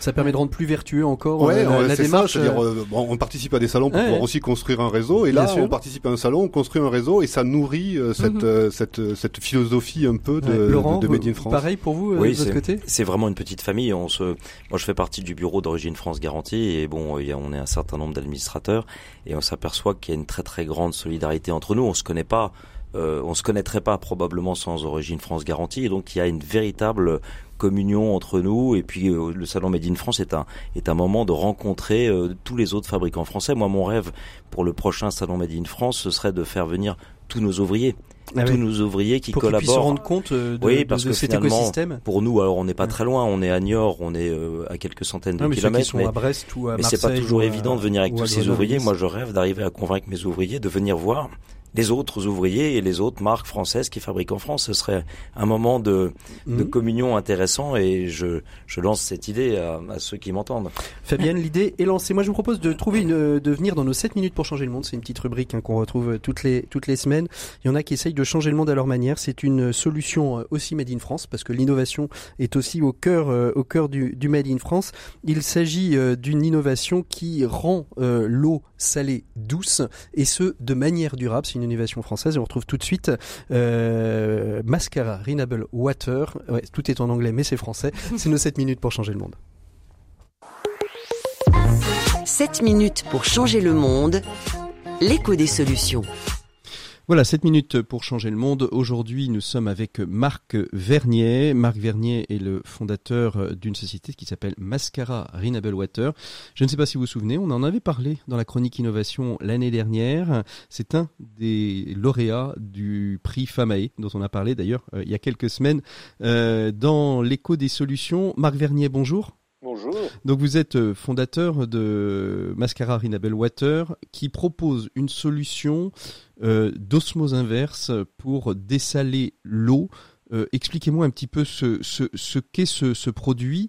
ça permet de rendre plus vertueux encore ouais, euh, la démarche. dire, euh, bon, on participe à des salons pour pouvoir aussi construire un réseau, et là, on participe à un salon, on construit un réseau, et ça nourrit euh, cette, mhm. cette, cette philosophie un peu de, Laurent, de, Made in France. Pareil pour vous, oui, de votre côté? C'est vraiment une petite famille. On se, moi, je fais partie du bureau d'origine France Garantie, et bon, il y a, on est un certain nombre d'administrateurs, et on s'aperçoit qu'il y a une très très grande solidarité entre nous. On se connaît pas. Euh, on se connaîtrait pas probablement sans Origine France Garantie, et donc il y a une véritable communion entre nous. Et puis euh, le salon Made in France est un est un moment de rencontrer euh, tous les autres fabricants français. Moi, mon rêve pour le prochain salon Made in France, ce serait de faire venir tous nos ouvriers. Ah tous nos ouvriers qui pour collaborent. Pour se rendre compte de, oui, parce que cet écosystème. Pour nous, alors on n'est pas très loin, on est à Niort, on est euh, à quelques centaines de non, mais kilomètres. mais, à Brest ou à mais c'est pas toujours évident de venir avec tous ces ouvriers. Moi, je rêve d'arriver à convaincre mes ouvriers de venir voir les autres ouvriers et les autres marques françaises qui fabriquent en France. Ce serait un moment de, de mhm. communion intéressant et je, je lance cette idée à, à ceux qui m'entendent. Fabienne, l'idée est lancée. Moi, je vous propose de trouver une, de venir dans nos 7 minutes pour changer le monde. C'est une petite rubrique hein, qu'on retrouve toutes les, toutes les semaines. Il y en a qui essayent de changer le monde à leur manière. C'est une solution euh, aussi made in France parce que l'innovation est aussi au cœur, euh, au cœur du, du made in France. Il s'agit euh, d'une innovation qui rend l'eau salée douce et ce de manière durable. C'est une innovation française et on retrouve tout de suite euh, Mascara Renable Water. Ouais, tout est en anglais mais c'est français. C'est nos 7 minutes pour changer le monde. 7 minutes pour changer le monde. L'écho des solutions. Voilà, 7 minutes pour changer le monde. Aujourd'hui, nous sommes avec Marc Vernier. Marc Vernier est le fondateur d'une société qui s'appelle Mascara Renable Water. Je ne sais pas si vous vous souvenez, on en avait parlé dans la chronique innovation l'année dernière. C'est un des lauréats du prix FAMAE, dont on a parlé d'ailleurs euh, il y a quelques semaines euh, dans l'écho des solutions. Marc Vernier, bonjour. Bonjour. Donc vous êtes euh, fondateur de Mascara Renable Water qui propose une solution euh, d'osmose inverse pour dessaler l'eau. Euh, expliquez-moi un petit peu ce, ce, qu'est ce, produit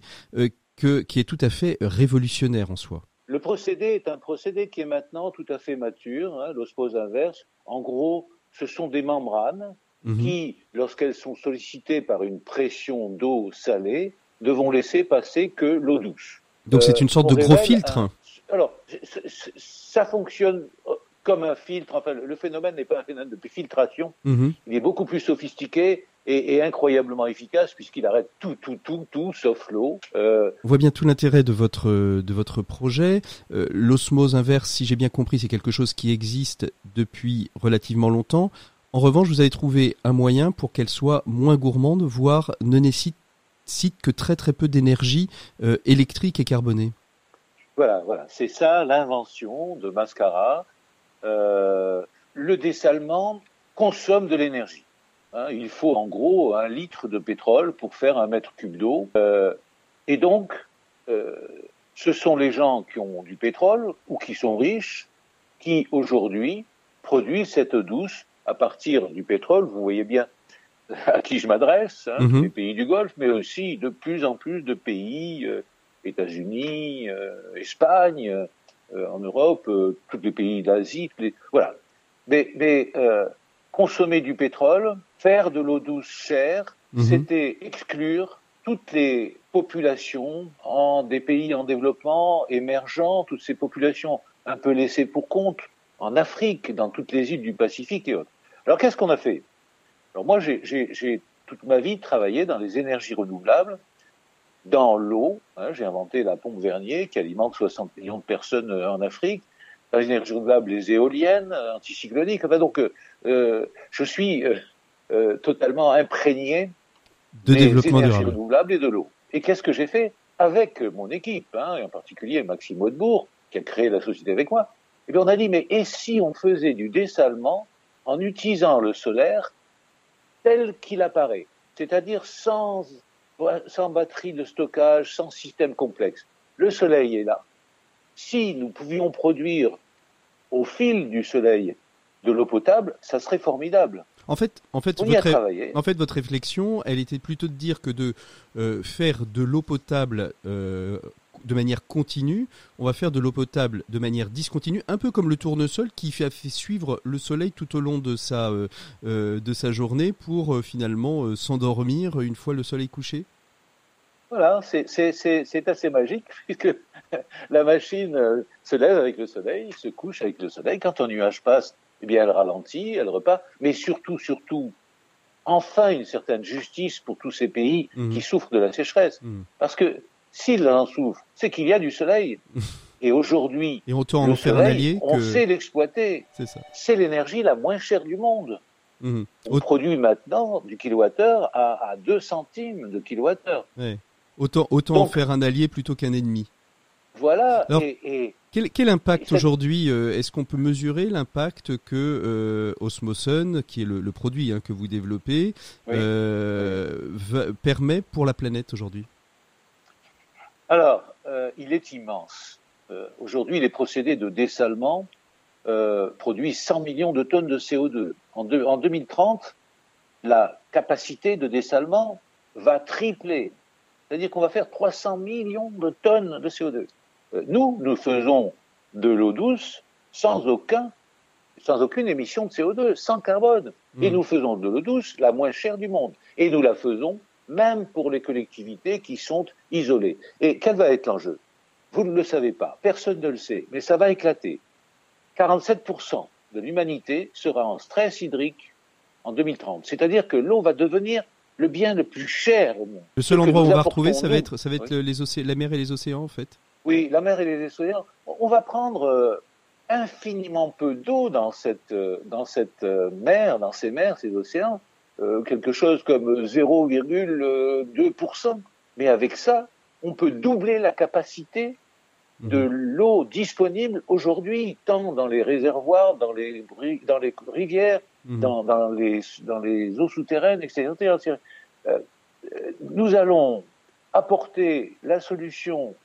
que, qui est tout à fait révolutionnaire en soi. Le procédé est un procédé qui est maintenant tout à fait mature, hein, l'osmose inverse. En gros, ce sont des membranes mhm. qui, lorsqu'elles sont sollicitées par une pression d'eau salée, devons laisser passer que l'eau douce. Donc c'est une sorte de gros filtre Alors, ça fonctionne euh, comme un filtre. Enfin, le phénomène n'est pas un phénomène de filtration. Mhm. Il est beaucoup plus sophistiqué et, incroyablement efficace puisqu'il arrête tout, tout, tout, tout, sauf l'eau. Euh... On voit bien tout l'intérêt de votre de votre projet. Euh, l'osmose inverse, si j'ai bien compris, c'est quelque chose qui existe depuis relativement longtemps. En revanche, vous avez trouvé un moyen pour qu'elle soit moins gourmande, voire ne nécessite cite que très très peu d'énergie euh, électrique et carbonée. Voilà, voilà, c'est ça l'invention de Mascara. Euh, le dessalement consomme de l'énergie. Hein. il faut en gros un litre de pétrole pour faire un mètre cube d'eau. Euh, et donc, ce sont les gens qui ont du pétrole ou qui sont riches qui aujourd'hui produisent cette eau douce à partir du pétrole. Vous voyez bien à qui je m'adresse, hein, mhm. les pays du Golfe, mais aussi de plus en plus de pays, euh, États-Unis, euh, Espagne, euh, en Europe, tous les pays d'Asie, voilà. Mais, mais consommer du pétrole, faire de l'eau douce chère, mhm. c'était exclure toutes les populations en des pays en développement, émergents, toutes ces populations un peu laissées pour compte, en Afrique, dans toutes les îles du Pacifique et autres. Alors qu'est-ce qu'on a fait? Alors moi, j'ai toute ma vie travaillé dans les énergies renouvelables, dans l'eau. Hein, j'ai inventé la pompe Vernier qui alimente 60 millions de personnes euh, en Afrique. Dans les énergies renouvelables, les éoliennes, euh, anticycloniques. Enfin, donc, euh, je suis totalement imprégné de des développement énergies renouvelables et de l'eau. Et qu'est-ce que j'ai fait avec mon équipe, hein, et en particulier Maxime Audebourg, qui a créé la société avec moi? Eh bien, on a dit, mais et si on faisait du dessalement en utilisant le solaire tel qu'il apparaît, c'est-à-dire sans, sans batterie de stockage, sans système complexe. Le soleil est là. Si nous pouvions produire au fil du soleil de l'eau potable, ça serait formidable. En fait, en fait, votre, en fait, votre réflexion, elle était plutôt de dire que de euh, faire de l'eau potable euh, de manière continue, on va faire de l'eau potable de manière discontinue, un peu comme le tournesol qui fait, suivre le soleil tout au long de sa, euh, euh, de sa journée pour euh, finalement s'endormir une fois le soleil couché? Voilà, c'est assez magique puisque la machine se lève avec le soleil, se couche avec le soleil. Quand un nuage passe, eh bien elle ralentit, elle repart, mais surtout, surtout, enfin une certaine justice pour tous ces pays mmh. qui souffrent de la sécheresse. Mmh. Parce que s'il en souffre, c'est qu'il y a du soleil. Et aujourd'hui, on, le soleil, on sait l'exploiter. C'est l'énergie la moins chère du monde. Mmh. On produit maintenant du kilowattheure à, à 2 centimes de kilowattheure. Autant, autant en faire un allié plutôt qu'un ennemi. Voilà. et, quel, impact aujourd'hui euh, Est-ce qu'on peut mesurer l'impact que euh, Osmosun, qui est le, produit hein, que vous développez, euh, permet pour la planète aujourd'hui? Alors, euh, il est immense. Euh, aujourd'hui, les procédés de dessalement euh, produisent 100 millions de tonnes de CO2. En, en 2030, la capacité de dessalement va tripler. C'est-à-dire qu'on va faire 300 millions de tonnes de CO2. Euh, nous, nous faisons de l'eau douce sans aucun sans aucune émission de CO2, sans carbone. Et mmh. nous faisons de l'eau douce la moins chère du monde. Et nous la faisons même pour les collectivités qui sont isolées. Et quel va être l'enjeu? Vous ne le savez pas, personne ne le sait, mais ça va éclater. 47% de l'humanité sera en stress hydrique en 2030. C'est-à-dire que l'eau va devenir le bien le plus cher au monde. Le seul endroit où on va retrouver, ça va être, ça va être les océans, la mer et les océans, en fait. Oui, la mer et les océans. On va prendre euh, infiniment peu d'eau dans cette, euh, dans cette euh, mer, dans ces mers, ces océans. Euh, quelque chose comme 0,2%. Mais avec ça, on peut doubler la capacité de mhm. l'eau disponible aujourd'hui, tant dans les réservoirs, dans les, dans les rivières, mhm. dans, dans, les, dans les eaux souterraines, etc. Euh, nous allons apporter la solution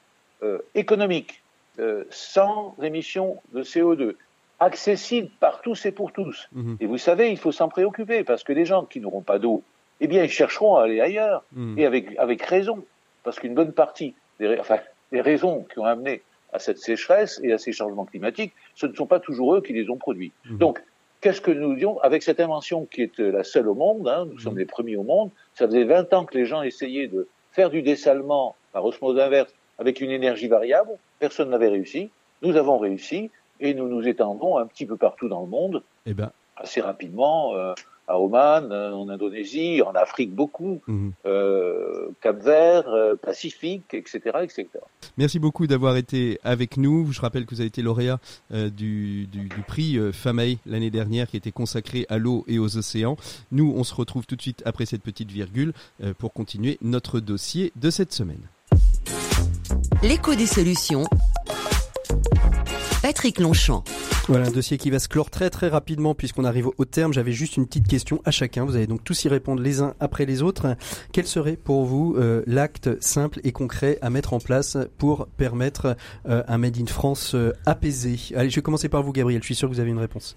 euh, économique euh, sans émission de CO2, accessible par tous et pour tous. Mhm. Et vous savez, il faut s'en préoccuper parce que les gens qui n'auront pas d'eau, eh bien, ils chercheront à aller ailleurs mhm. et avec, avec raison. Parce qu'une bonne partie des, enfin, des raisons qui ont amené à cette sécheresse et à ces changements climatiques, ce ne sont pas toujours eux qui les ont produits. Mhm. Donc, qu'est-ce que nous disons avec cette invention qui est la seule au monde, hein, nous sommes les premiers au monde, ça faisait 20 ans que les gens essayaient de faire du dessalement par osmose inverse avec une énergie variable, personne n'avait réussi, nous avons réussi, et nous nous étendons un petit peu partout dans le monde, eh ben. assez rapidement, euh, à Oman, euh, en Indonésie, en Afrique beaucoup, mhm. euh, Cap-Vert, euh, Pacifique, etc., etc. Merci beaucoup d'avoir été avec nous. Je rappelle que vous avez été lauréat du, du, du, prix FAMEI l'année dernière qui était consacré à l'eau et aux océans. Nous, on se retrouve tout de suite après cette petite virgule pour continuer notre dossier de cette semaine. L'écho des solutions Patrick Longchamp. Voilà un dossier qui va se clore très très rapidement puisqu'on arrive au terme. J'avais juste une petite question à chacun. Vous allez donc tous y répondre les uns après les autres. Quel serait pour vous euh, l'acte simple et concret à mettre en place pour permettre euh, un Made in France euh, apaisé? Allez, je vais commencer par vous Gabriel. Je suis sûr que vous avez une réponse.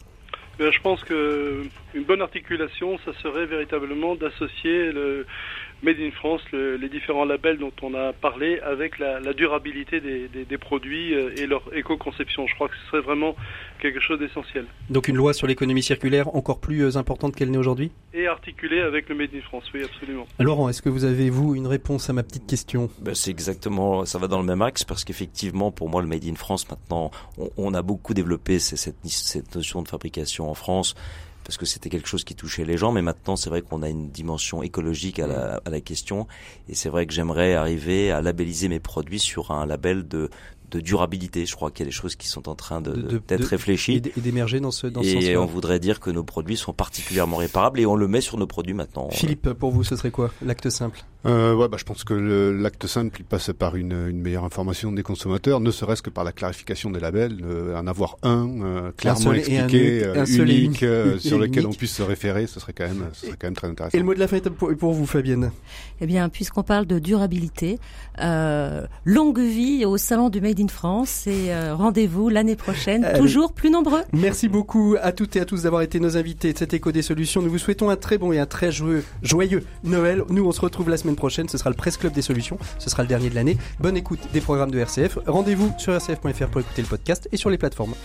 je pense que une bonne articulation, ça serait véritablement d'associer le, Made in France, les différents labels dont on a parlé, avec la, durabilité des, produits euh, et leur éco-conception. Je crois que ce serait vraiment quelque chose d'essentiel. Donc une loi sur l'économie circulaire encore plus euh, importante qu'elle n'est aujourd'hui? Et articulée articulé avec le Made in France. Oui, absolument. Laurent, est-ce que vous avez vous une réponse à ma petite question? Ben, C'est exactement, ça va dans le même axe parce qu'effectivement, pour moi, le Made in France maintenant, on, on a beaucoup développé cette, cette notion de fabrication en France parce que c'était quelque chose qui touchait les gens, mais maintenant c'est vrai qu'on a une dimension écologique à la, à la question, et c'est vrai que j'aimerais arriver à labelliser mes produits sur un label de, de durabilité. Je crois qu'il y a des choses qui sont en train de, d'être réfléchies. et d'émerger dans ce dans ce Et on voudrait dire que nos produits sont particulièrement réparables et on le met sur nos produits maintenant. Philippe, pour vous, ce serait quoi? L'acte simple euh, ouais, bah, je pense que l'acte simple il passe par une, une, meilleure information des consommateurs, ne serait-ce que par la clarification des labels, euh, en avoir un euh, clairement expliqué, un, unique, euh, sur lequel on puisse se référer, ce serait quand même, ce serait quand même très intéressant. Et le mot de la fin est pour, pour vous, Fabienne? Eh bien, puisqu'on parle de durabilité, longue vie au salon du Made in France et rendez-vous l'année prochaine, toujours plus nombreux. Merci beaucoup à toutes et à tous d'avoir été nos invités de cet écho des solutions. Nous vous souhaitons un très bon et un très joyeux, joyeux Noël. Nous, on se retrouve la prochaine, ce sera le Presse Club des solutions, ce sera le dernier de l'année. Bonne écoute des programmes de RCF. Rendez-vous sur rcf.fr pour écouter le podcast et sur les plateformes.